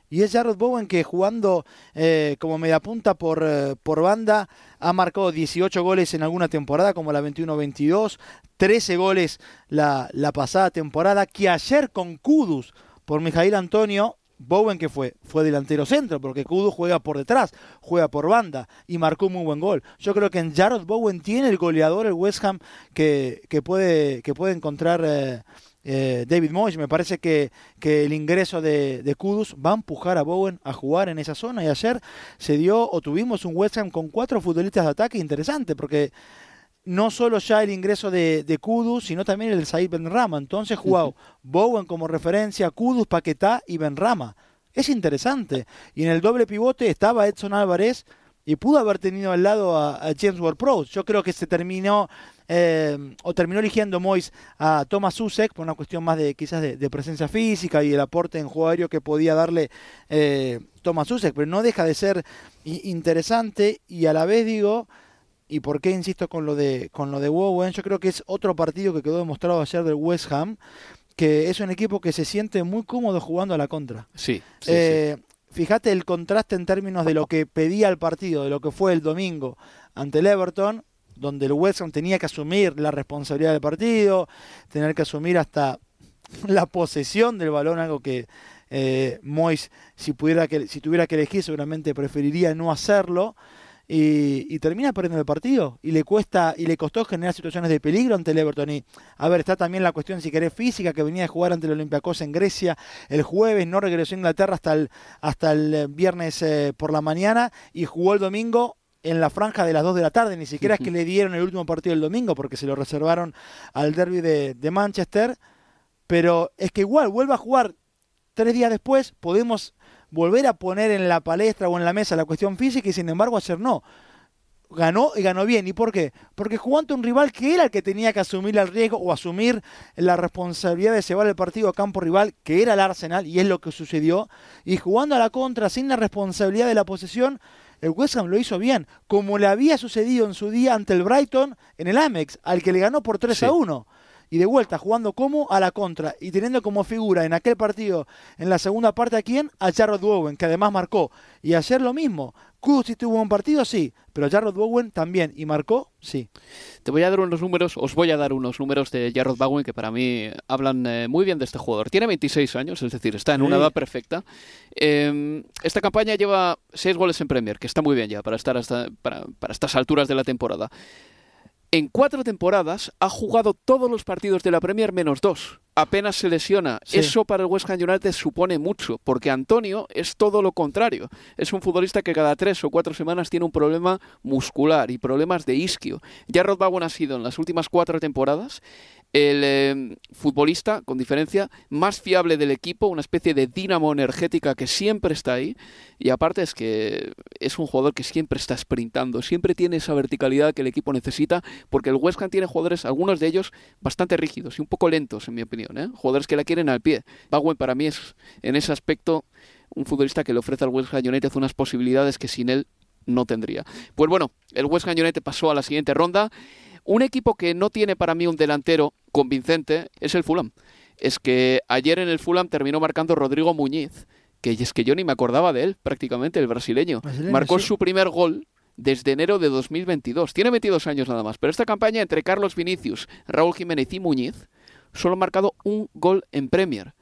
Y es Jarrod Bowen que jugando eh, como mediapunta por, por banda ha marcado 18 goles en alguna temporada, como la 21-22, 13 goles la, la pasada temporada, que ayer con Kudus por Mijail Antonio Bowen que fue, fue delantero centro, porque Kudu juega por detrás, juega por banda y marcó un muy buen gol. Yo creo que en Jarrod Bowen tiene el goleador, el West Ham, que, que puede, que puede encontrar eh, eh, David Moyes. Me parece que, que el ingreso de, de, Kudus va a empujar a Bowen a jugar en esa zona. Y ayer se dio, o tuvimos un West Ham con cuatro futbolistas de ataque interesante, porque no solo ya el ingreso de, de Kudus, sino también el de Said Benrama. Entonces jugado Bowen como referencia, Kudus, Paquetá y Benrama. Es interesante. Y en el doble pivote estaba Edson Álvarez y pudo haber tenido al lado a, James Ward-Prowse. Yo creo que se terminó eh, o terminó eligiendo Mois a Thomas Susek por una cuestión más de quizás de, presencia física y el aporte en juego aéreo que podía darle eh, Thomas Susek, pero no deja de ser interesante y a la vez digo ¿Y por qué insisto con lo de con lo de Bowen? Yo creo que es otro partido que quedó demostrado ayer del West Ham, que es un equipo que se siente muy cómodo jugando a la contra. Sí. Eh, fíjate el contraste en términos de lo que pedía el partido, de lo que fue el domingo ante el Everton, donde el West Ham tenía que asumir la responsabilidad del partido, tener que asumir hasta la posesión del balón, algo que eh, Mois, si, si tuviera que elegir, seguramente preferiría no hacerlo y, y termina perdiendo el partido. Y le cuesta y le costó generar situaciones de peligro ante el Everton. Y a ver está también la cuestión si querés física que venía de jugar ante el Olympiacos en Grecia el jueves no regresó a Inglaterra hasta el hasta el eh, viernes eh, por la mañana y jugó el domingo en la franja de las 2 de la tarde, ni siquiera es que le dieron el último partido del domingo porque se lo reservaron al derby de, de Manchester, pero es que igual vuelve a jugar tres días después, podemos volver a poner en la palestra o en la mesa la cuestión física y sin embargo ayer no. Ganó y ganó bien. ¿Y por qué? Porque jugó ante un rival que era el que tenía que asumir el riesgo o asumir la responsabilidad de llevar el partido a campo rival, que era el Arsenal, y es lo que sucedió. Y jugando a la contra, sin la responsabilidad de la posesión, el West Ham lo hizo bien, como le había sucedido en su día ante el Brighton en el Amex, al que le ganó por 3 a 1 y de vuelta jugando como a la contra y teniendo como figura en aquel partido en la segunda parte a quién? A Jarrod Bowen, que además marcó. Y ayer lo mismo. Kudus tuvo un partido, sí, pero Jarrod Bowen también. ¿Y marcó? Sí. Te voy a dar unos números, os voy a dar unos números de Jarrod Bowen que para mí hablan eh, muy bien de este jugador. Tiene 26 años, es decir, está en una edad perfecta. Eh, esta campaña lleva 6 goles en Premier, que está muy bien ya para estar hasta, para, para estas alturas de la temporada. En cuatro temporadas ha jugado todos los partidos de la Premier menos dos. Apenas se lesiona. Sí. Eso para el West Ham United supone mucho, porque Antonio es todo lo contrario. Es un futbolista que cada tres o cuatro semanas tiene un problema muscular y problemas de isquio. Ya Rod Bowen ha sido en las últimas cuatro temporadas el eh, futbolista, con diferencia, más fiable del equipo, una especie de dínamo energética que siempre está ahí. Y aparte es que es un jugador que siempre está sprintando, siempre tiene esa verticalidad que el equipo necesita, porque el West Ham tiene jugadores, algunos de ellos, bastante rígidos y un poco lentos, en mi opinión. ¿eh? Jugadores que la quieren al pie. Bowen para mí es, en ese aspecto, un futbolista que le ofrece al West Ham United unas posibilidades que sin él no tendría. Pues bueno, el West Ham United pasó a la siguiente ronda. Un equipo que no tiene para mí un delantero convincente es el Fulham. Es que ayer en el Fulham terminó marcando Rodrigo Muñiz, que es que yo ni me acordaba de él prácticamente, el brasileño. Brasileño, Marcó sí. su primer gol desde enero de 2022. Tiene 22 años nada más, pero esta campaña entre Carlos Vinicius, Raúl Jiménez y Muñiz solo ha marcado un gol en Premier.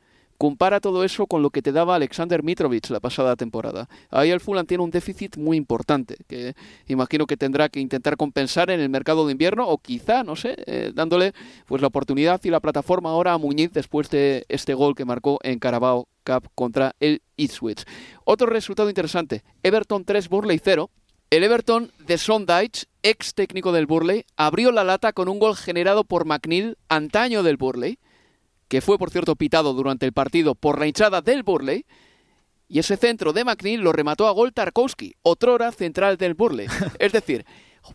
Compara todo eso con lo que te daba Alexander Mitrovic la pasada temporada. Ahí el Fulham tiene un déficit muy importante, que imagino que tendrá que intentar compensar en el mercado de invierno o quizá, no sé, eh, dándole pues la oportunidad y la plataforma ahora a Muñiz después de este gol que marcó en Carabao Cup contra el Ipswich. Otro resultado interesante, Everton 3, Burley 0. El Everton de Sondage, ex técnico del Burley, abrió la lata con un gol generado por McNeil, antaño del Burley, que fue por cierto pitado durante el partido por la hinchada del Burley, y ese centro de McNeil lo remató a gol Tarkowski, otrora central del Burley. Es decir,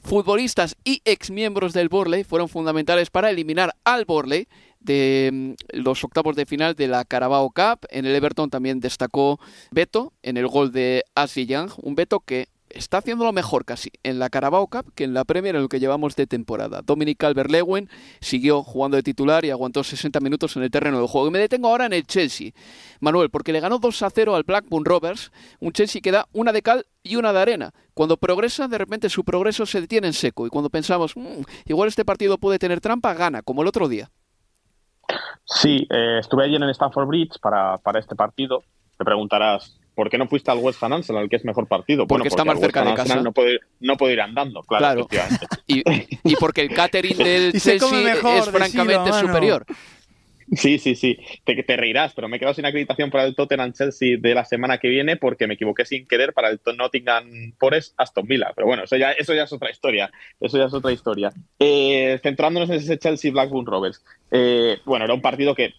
futbolistas y exmiembros del Burley fueron fundamentales para eliminar al Burley de mm, los octavos de final de la Carabao Cup. En el Everton también destacó Beto en el gol de Ashley Young, un Beto que está haciéndolo mejor casi en la Carabao Cup que en la Premier en lo que llevamos de temporada. Dominic Calvert-Lewin siguió jugando de titular y aguantó 60 minutos en el terreno de juego. Y me detengo ahora en el Chelsea, Manuel, porque le ganó 2 a 0 al Blackburn Rovers, un Chelsea que da una de cal y una de arena. Cuando progresa, de repente su progreso se detiene en seco y cuando pensamos, "Mm, igual este partido puede tener trampa, gana, como el otro día. Sí, eh, estuve ayer en Stamford Bridge para, para este partido. Te preguntarás, ¿por qué no fuiste al West Ham Arsenal, que es mejor partido? Porque está más cerca de casa. No puedo, ir, no puedo ir andando, claro. Claro. efectivamente. Y, y porque el catering del Chelsea mejor, es francamente superior. Sí, sí, sí. Te, te reirás, pero me he quedado sin acreditación para el Tottenham Chelsea de la semana que viene porque me equivoqué sin querer para el Nottingham Forest Aston Villa. Pero bueno, eso ya, eso ya es otra historia. Eso ya es otra historia. Eh, centrándonos en ese Chelsea Blackburn Rovers. Eh, bueno, era un partido que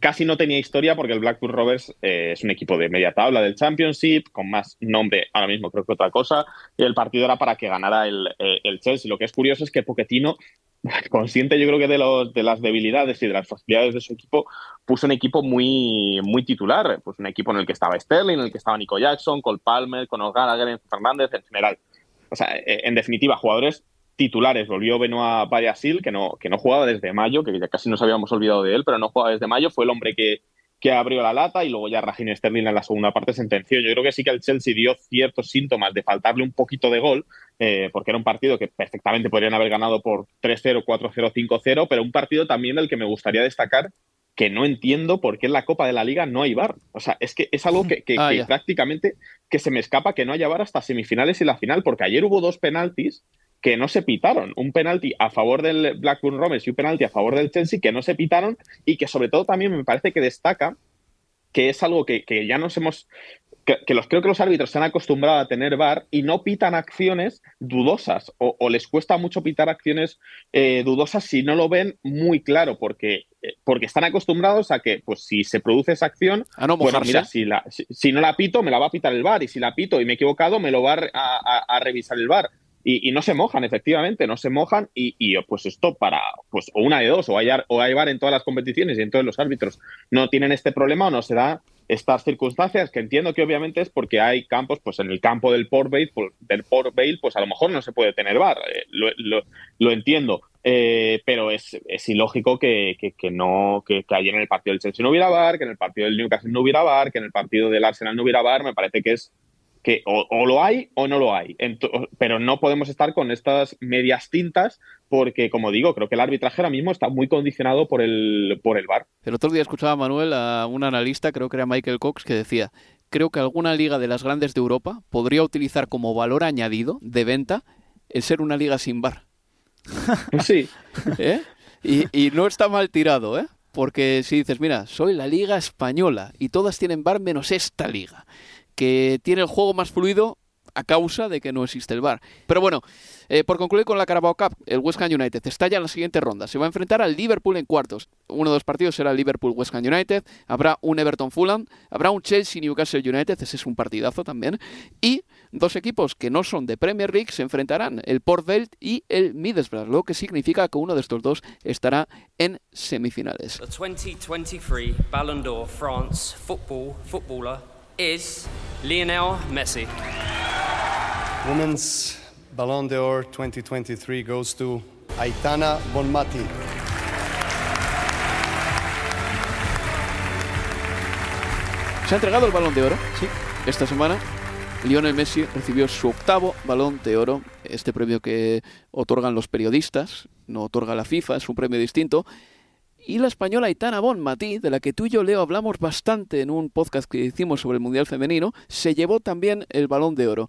casi no tenía historia porque el Blackburn Rovers eh, es un equipo de media tabla del Championship, con más nombre ahora mismo creo que otra cosa, y el partido era para que ganara el, eh, el Chelsea. Lo que es curioso es que Pochettino, consciente yo creo que de, los, de las debilidades y de las facilidades de su equipo, puso un equipo muy, muy titular, pues un equipo en el que estaba Sterling, en el que estaba Nico Jackson, Cole Palmer, Conor Gallagher, Fernández, en general. O sea, eh, en definitiva, jugadores titulares. Volvió Benoit Bayasil, que no, que no jugaba desde mayo, que ya casi nos habíamos olvidado de él, pero no jugaba desde mayo. Fue el hombre que, que abrió la lata y luego ya Raheem Sterling en la segunda parte sentenció. Yo creo que sí que el Chelsea dio ciertos síntomas de faltarle un poquito de gol, eh, porque era un partido que perfectamente podrían haber ganado por 3-0, 4-0, 5-0, pero un partido también del que me gustaría destacar que no entiendo por qué en la Copa de la Liga no hay VAR. O sea, es que es algo que, que- Ah, que prácticamente que se me escapa que no haya VAR hasta semifinales y la final, porque ayer hubo dos penaltis que no se pitaron. Un penalti a favor del Blackburn Rovers y un penalti a favor del Chelsea que no se pitaron y que sobre todo también me parece que destaca que es algo que, que ya nos hemos que, que los creo que los árbitros se han acostumbrado a tener VAR y no pitan acciones dudosas o, o les cuesta mucho pitar acciones eh, dudosas si no lo ven muy claro porque eh, porque están acostumbrados a que pues si se produce esa acción A no bueno mira si, la, si, si no la pito me la va a pitar el VAR y si la pito y me he equivocado me lo va a- a revisar el VAR y, no se mojan, efectivamente, no se mojan y, pues esto para, pues o una de dos, o hay, o hay VAR en todas las competiciones y entonces los árbitros no tienen este problema o no se da estas circunstancias que entiendo que obviamente es porque hay campos, pues en el campo del Port Vale, pues, del Port Vale, pues a lo mejor no se puede tener VAR, eh, lo, lo- entiendo, eh, pero es, es ilógico que, que- no, que, que ayer en el partido del Chelsea no hubiera VAR, que en el partido del Newcastle no hubiera VAR, que en el partido del Arsenal no hubiera VAR, me parece que es que o, o lo hay o no lo hay. Pero no podemos estar con estas medias tintas porque, como digo, creo que el arbitraje ahora mismo está muy condicionado por el, por el VAR. El otro día escuchaba a Manuel a un analista, creo que era Michael Cox, que decía, creo que alguna liga de las grandes de Europa podría utilizar como valor añadido de venta el ser una liga sin bar. Sí. ¿Eh? Y, y no está mal tirado, ¿eh? Porque si dices, mira, soy la liga española y todas tienen bar menos esta liga, que tiene el juego más fluido a causa de que no existe el bar. Pero bueno, eh, por concluir con la Carabao Cup, el West Ham United está ya en la siguiente ronda. Se va a enfrentar al Liverpool en cuartos. Uno de los partidos será Liverpool-West Ham United. Habrá un Everton-Fulham. Habrá un Chelsea-Newcastle United. Ese es un partidazo también. Y dos equipos que no son de Premier League se enfrentarán, el Port Vale y el Middlesbrough, lo que significa que uno de estos dos estará en semifinales. The 2023 Ballon d'Or is Lionel Messi. Women's Ballon d'Or 2023 goes to Aitana Bonmati. Se ha entregado el balón de oro. Sí. Esta semana, Lionel Messi recibió su octavo balón de oro. Este premio que otorgan los periodistas, no otorga la FIFA, es un premio distinto. Y la española Aitana Bonmatí, de la que tú y yo, Leo, hablamos bastante en un podcast que hicimos sobre el Mundial Femenino, se llevó también el balón de oro.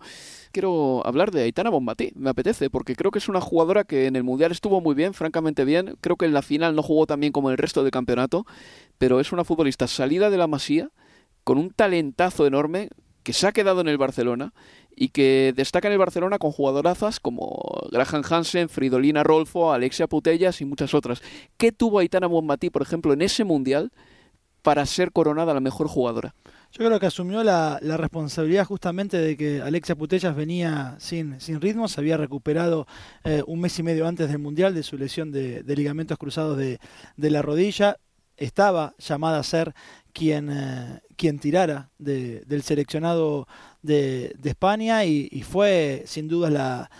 Quiero hablar de Aitana Bonmatí, me apetece, porque creo que es una jugadora que en el Mundial estuvo muy bien, francamente bien. Creo que en la final no jugó tan bien como el resto del campeonato, pero es una futbolista salida de la masía, con un talentazo enorme que se ha quedado en el Barcelona y que destaca en el Barcelona con jugadorazas como Graham Hansen, Fridolina Rolfo, Alexia Putellas y muchas otras. ¿Qué tuvo Aitana Bonmatí, por ejemplo, en ese mundial para ser coronada la mejor jugadora? Yo creo que asumió la, la responsabilidad justamente de que Alexia Putellas venía sin, sin ritmo, se había recuperado eh, un mes y medio antes del Mundial de su lesión de, de ligamentos cruzados de, de la rodilla. Estaba llamada a ser quien, eh, quien tirara de- del seleccionado de, de España y, y fue sin duda la...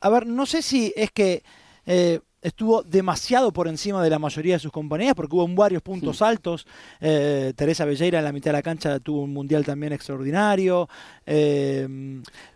A ver, no sé si es que eh, estuvo demasiado por encima de la mayoría de sus compañeras, porque hubo varios puntos altos. Eh, Teresa Belleira en la mitad de la cancha tuvo un mundial también extraordinario. Eh,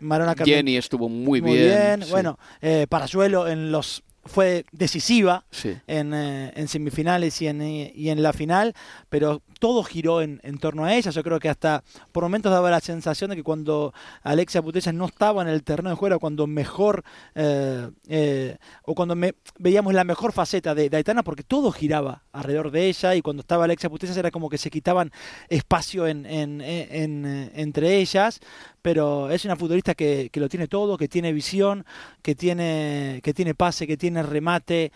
Marona Carmen- Jenny estuvo muy, bien. sí. Bueno, eh, Parayuelo en los fue decisiva Sí. en, eh, en semifinales y en, eh, y en la final, pero todo giró en, en torno a ella. Yo creo que hasta por momentos daba la sensación de que cuando Alexia Putellas no estaba en el terreno de juego, era cuando mejor, eh, eh, o cuando me, veíamos la mejor faceta de, de Aitana, porque todo giraba alrededor de ella, y cuando estaba Alexia Putellas era como que se quitaban espacio en, en- en- en, entre ellas, pero es una futbolista que, que lo tiene todo, que tiene visión, que tiene, que tiene pase, que tiene remate,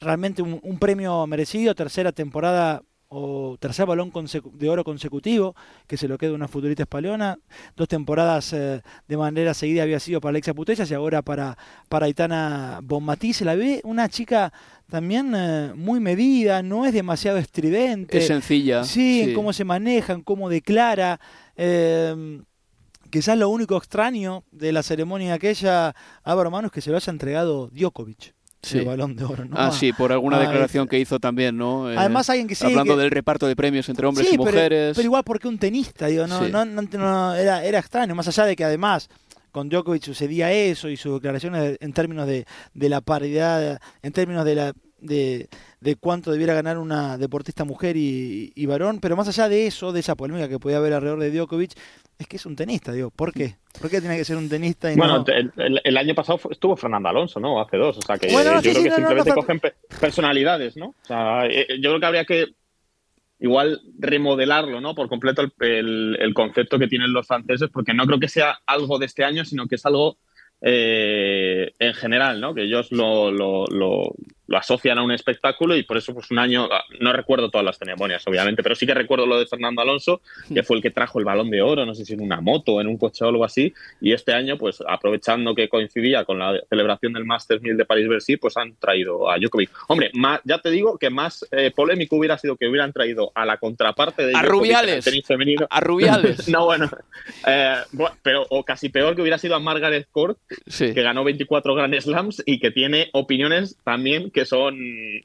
realmente un, un premio merecido, tercera temporada o tercer balón de oro consecutivo, que se lo queda una futbolista española, dos temporadas eh, de manera seguida había sido para Alexia Putellas y ahora para, para Aitana Bonmatí, se la ve una chica también eh, muy medida, no es demasiado estridente. Es sencilla. Sí, en cómo se maneja, en cómo declara. Eh, quizás lo único extraño de la ceremonia aquella, Mano, es que se lo haya entregado Djokovic, Sí. el balón de oro. ¿no? Ah, sí, por alguna a- declaración que hizo también, ¿no? Eh, Además, alguien que sí, Hablando que- del reparto de premios entre hombres Sí, y pero- mujeres. Pero, igual porque un tenista, digo, no, Sí. no, no- no- era, era extraño, más allá de que además con Djokovic sucedía eso y sus declaraciones en términos de, de la paridad, en términos de la de, de cuánto debiera ganar una deportista mujer y, y varón, pero más allá de eso, de esa polémica que podía haber alrededor de Djokovic, es que es un tenista, digo, ¿por qué? ¿Por qué tiene que ser un tenista y Bueno, no? el, el- el año pasado estuvo Fernando Alonso, ¿no? Hace dos. O sea, que Bueno, yo sí, creo sí, que no, simplemente no, cogen pe- personalidades, ¿no? O sea, eh, yo creo que habría que igual remodelarlo, ¿no? Por completo el, el- el concepto que tienen los franceses, porque no creo que sea algo de este año, sino que es algo eh, en general, ¿no? Que ellos lo, lo- lo- lo asocian a un espectáculo y por eso pues un año, no recuerdo todas las ceremonias, obviamente, pero sí que recuerdo lo de Fernando Alonso, que fue el que trajo el balón de oro, no sé si en una moto, en un coche o algo así, y este año, pues aprovechando que coincidía con la celebración del Masters 1000 de París-Bercy, pues han traído a Djokovic. Hombre, más, ya te digo que más eh, polémico hubiera sido que hubieran traído a la contraparte de A Djokovic Rubiales. tenis femenino. A Rubiales. no, bueno, eh, pero o casi peor que hubiera sido a Margaret Court, Sí. que ganó 24 Grand Slams y que tiene opiniones también que son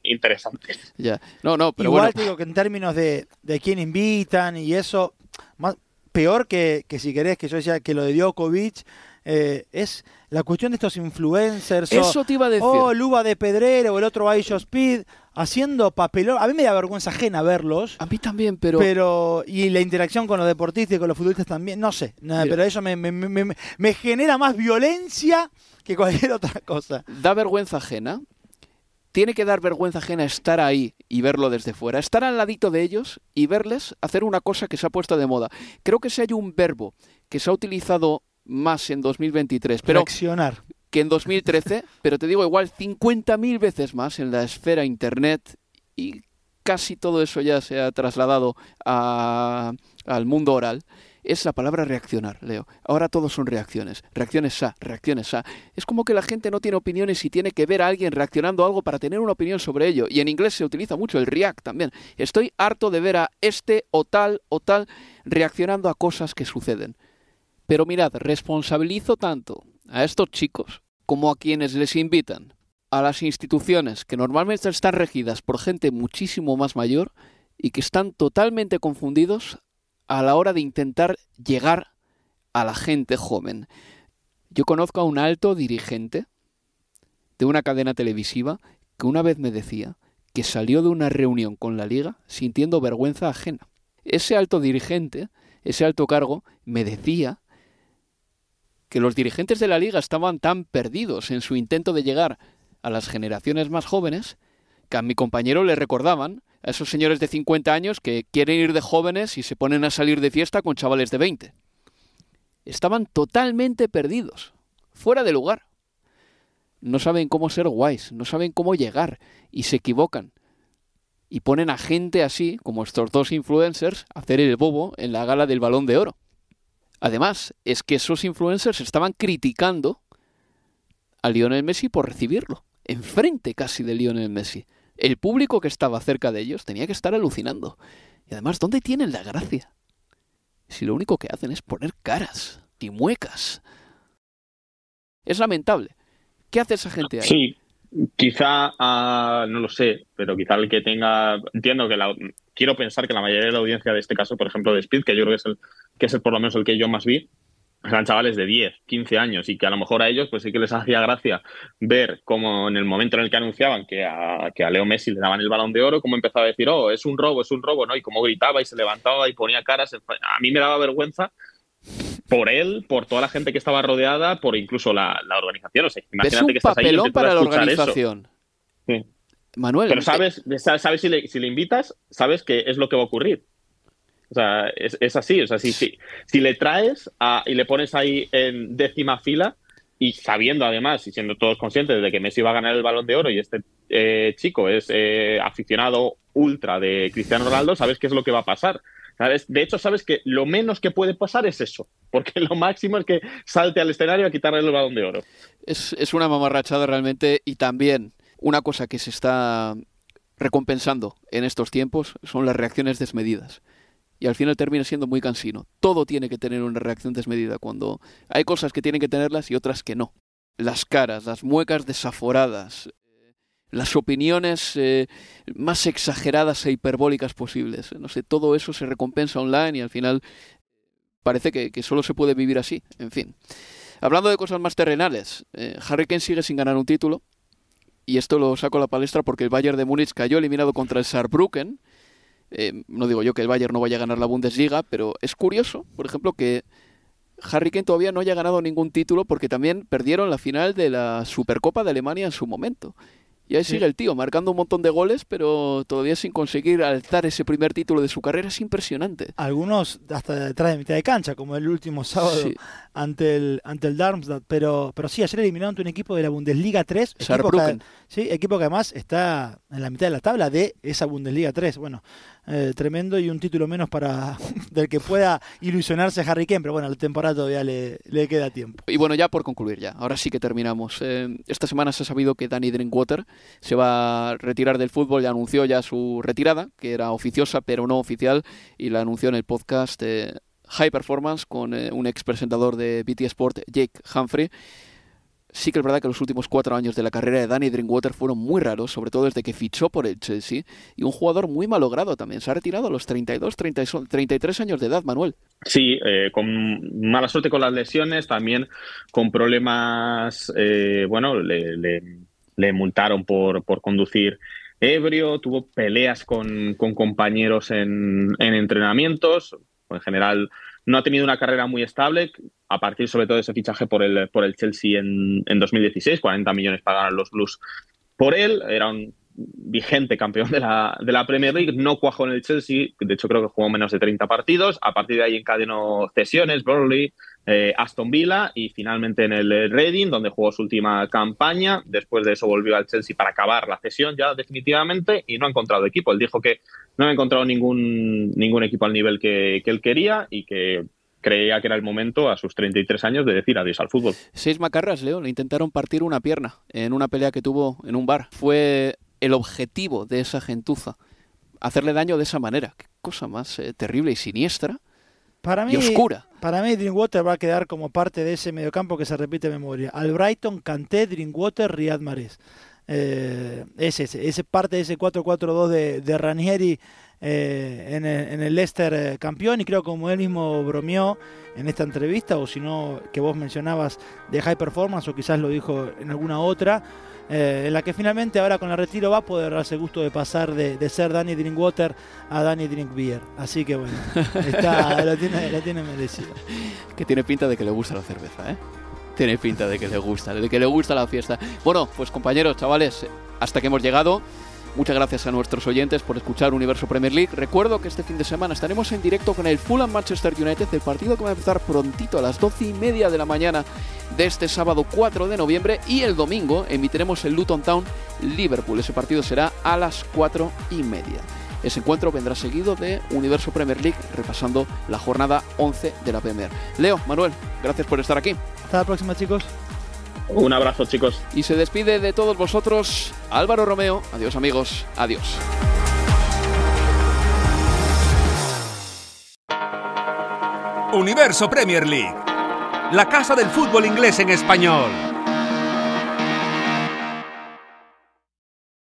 interesantes. Ya. No, no, pero Igual bueno. te digo que en términos de, de quién invitan y eso, más, peor que, que si querés que yo decía que lo de Djokovic, eh, es la cuestión de estos influencers. o- Eso te iba a decir. Oh, Luba de Pedrero o el otro Aisho Speed haciendo papelón. A mí me da vergüenza ajena verlos. A mí también, pero. Pero, y la interacción con los deportistas y con los futbolistas también, no sé, nada, pero eso me, me- me- me- me genera más violencia que cualquier otra cosa. da vergüenza ajena. Tiene que dar vergüenza ajena estar ahí y verlo desde fuera. Estar al ladito de ellos y verles hacer una cosa que se ha puesto de moda. Creo que si hay un verbo que se ha utilizado más en 2023, pero Reaccionar. que en 2013, pero te digo igual 50.000 veces más en la esfera internet y casi todo eso ya se ha trasladado a- al mundo oral. Es la palabra reaccionar, Leo. Ahora todos son reacciones. Reacciones a, reacciones a. Es como que la gente no tiene opiniones y tiene que ver a alguien reaccionando a algo para tener una opinión sobre ello. Y en inglés se utiliza mucho el react también. Estoy harto de ver a este o tal o tal reaccionando a cosas que suceden. Pero mirad, responsabilizo tanto a estos chicos como a quienes les invitan a las instituciones que normalmente están regidas por gente muchísimo más mayor y que están totalmente confundidos a la hora de intentar llegar a la gente joven. Yo conozco a un alto dirigente de una cadena televisiva que una vez me decía que salió de una reunión con la liga sintiendo vergüenza ajena. Ese alto dirigente, ese alto cargo, me decía que los dirigentes de la liga estaban tan perdidos en su intento de llegar a las generaciones más jóvenes que a mi compañero le recordaban a esos señores de 50 años que quieren ir de jóvenes y se ponen a salir de fiesta con chavales de 20. Estaban totalmente perdidos, fuera de lugar. No saben cómo ser guays, no saben cómo llegar y se equivocan. Y ponen a gente así, como estos dos influencers, a hacer el bobo en la gala del balón de oro. Además, es que esos influencers estaban criticando a Lionel Messi por recibirlo, enfrente casi de Lionel Messi. El público que estaba cerca de ellos tenía que estar alucinando. Y además, ¿dónde tienen la gracia? Si lo único que hacen es poner caras y muecas. Es lamentable. ¿Qué hace esa gente ahí? Sí, quizá, ah, no lo sé, pero quizá el que tenga, entiendo que la, quiero pensar que la mayoría de la audiencia de este caso, por ejemplo, de Speed, que yo creo que es el, que es el, por lo menos el que yo más vi, eran chavales de 10, 15 años y que a lo mejor a ellos pues sí que les hacía gracia ver cómo en el momento en el que anunciaban que a, que a Leo Messi le daban el balón de oro, cómo empezaba a decir, oh, es un robo, es un robo, ¿no? Y cómo gritaba y se levantaba y ponía caras. A mí me daba vergüenza por él, por toda la gente que estaba rodeada, por incluso la, la organización. O sea, Es imagínate un que estás ahí y papelón empiezas a para la escuchar eso. organización. Sí. Manuel, Pero eh, sabes, sabes, sabes si, le, si le invitas, sabes que es lo que va a ocurrir. O sea, es, es así. O sea, si, si, le traes a- y le pones ahí en décima fila y sabiendo además y siendo todos conscientes de que Messi va a ganar el balón de oro y este eh, chico es eh, aficionado ultra de Cristiano Ronaldo, sabes qué es lo que va a pasar. ¿Sabes? De hecho, sabes que lo menos que puede pasar es eso, porque lo máximo es que salte al escenario a quitarle el balón de oro. es, es una mamarrachada realmente y también una cosa que se está recompensando en estos tiempos son las reacciones desmedidas. Y al final termina siendo muy cansino. Todo tiene que tener una reacción desmedida cuando hay cosas que tienen que tenerlas y otras que no. Las caras, las muecas desaforadas, eh, las opiniones eh, más exageradas e hiperbólicas posibles. No sé, todo eso se recompensa online y al final parece que, solo se puede vivir así. En fin. Hablando de cosas más terrenales, eh, Harry Kane sigue sin ganar un título y esto lo saco a la palestra porque el Bayern de Múnich cayó eliminado contra el Saarbrücken. Eh, no digo yo que el Bayern no vaya a ganar la Bundesliga, pero es curioso, por ejemplo, que Harry Kane todavía no haya ganado ningún título porque también perdieron la final de la Supercopa de Alemania en su momento. Y ahí sigue el tío, marcando un montón de goles, pero todavía sin conseguir alzar ese primer título de su carrera. Es impresionante. Algunos hasta detrás de mitad de cancha, como el último sábado ante el ante el Darmstadt. Pero, pero sí, ayer eliminaron ante un equipo de la Bundesliga 3. Equipo que, sí, equipo que además está en la mitad de la tabla de esa Bundesliga 3. Bueno, eh, tremendo y un título menos para del que pueda ilusionarse Harry Kane, pero bueno, la temporada todavía le, le, queda tiempo. Y bueno, ya por concluir ya, ahora sí que terminamos. Eh, esta semana se ha sabido que Danny Drinkwater se va a retirar del fútbol, ya anunció ya su retirada, que era oficiosa pero no oficial, y la anunció en el podcast eh, High Performance con un ex presentador de BT Sport, Jake Humphrey sí que es verdad que los últimos cuatro años de la carrera de Danny Drinkwater fueron muy raros, sobre todo desde que fichó por el Chelsea, y un jugador muy malogrado también. Se ha retirado a los 32, 33 años de edad, Manuel. Sí, eh, con mala suerte con las lesiones, también con problemas, eh, bueno, le, multaron por, por conducir ebrio, tuvo peleas con, compañeros en, en entrenamientos, en general no ha tenido una carrera muy estable, a partir sobre todo de ese fichaje por el, por el Chelsea en, en 2016, 40 millones pagaron los Blues por él, era un vigente campeón de la, de la Premier League, no cuajó en el Chelsea, de hecho creo que jugó menos de 30 partidos, a partir de ahí encadenó cesiones, Burley, eh, Aston Villa y finalmente en el Reading, donde jugó su última campaña. Después de eso volvió al Chelsea para acabar la cesión ya definitivamente y no ha encontrado equipo. Él dijo que no ha encontrado ningún, ningún equipo al nivel que, que él quería y que creía que era el momento a sus 33 años de decir adiós al fútbol. Seis macarras, Leo, le intentaron partir una pierna en una pelea que tuvo en un bar. Fue el objetivo de esa gentuza, hacerle daño de esa manera. Qué cosa más eh, terrible y siniestra para mí, y oscura. Para mí Drinkwater va a quedar como parte de ese mediocampo que se repite en memoria. Al Brighton, Kanté, Drinkwater, Riyad Mahrez. Eh, ese, ese, parte de ese 4-4-2 de, de, Ranieri eh, en, el, en, el, Leicester eh, campeón y creo como él mismo bromeó en esta entrevista o si no que vos mencionabas de High Performance o quizás lo dijo en alguna otra eh, en la que finalmente ahora con el retiro va a poder darse gusto de pasar de, ser Danny Drinkwater a Danny Drinkbeer. Así que bueno, está, lo, tiene, tiene merecido. Que tiene pinta de que le gusta la cerveza, ¿eh? Tiene pinta de que le gusta, de que le gusta la fiesta. Bueno, pues compañeros, chavales, hasta que hemos llegado. Muchas gracias a nuestros oyentes por escuchar Universo Premier League. Recuerdo que este fin de semana estaremos en directo con el Fulham Manchester United, el partido que va a empezar prontito a las 12 y media de la mañana de este sábado 4 de noviembre y el domingo emitiremos el Luton Town Liverpool. Ese partido será a las 4 y media. Ese encuentro vendrá seguido de Universo Premier League repasando la jornada 11 de la Premier. Leo, Manuel, gracias por estar aquí. Hasta la próxima chicos. Un abrazo, chicos. Y se despide de todos vosotros Álvaro Romeo. Adiós, amigos. Adiós. Universo Premier League. La casa del fútbol inglés en español.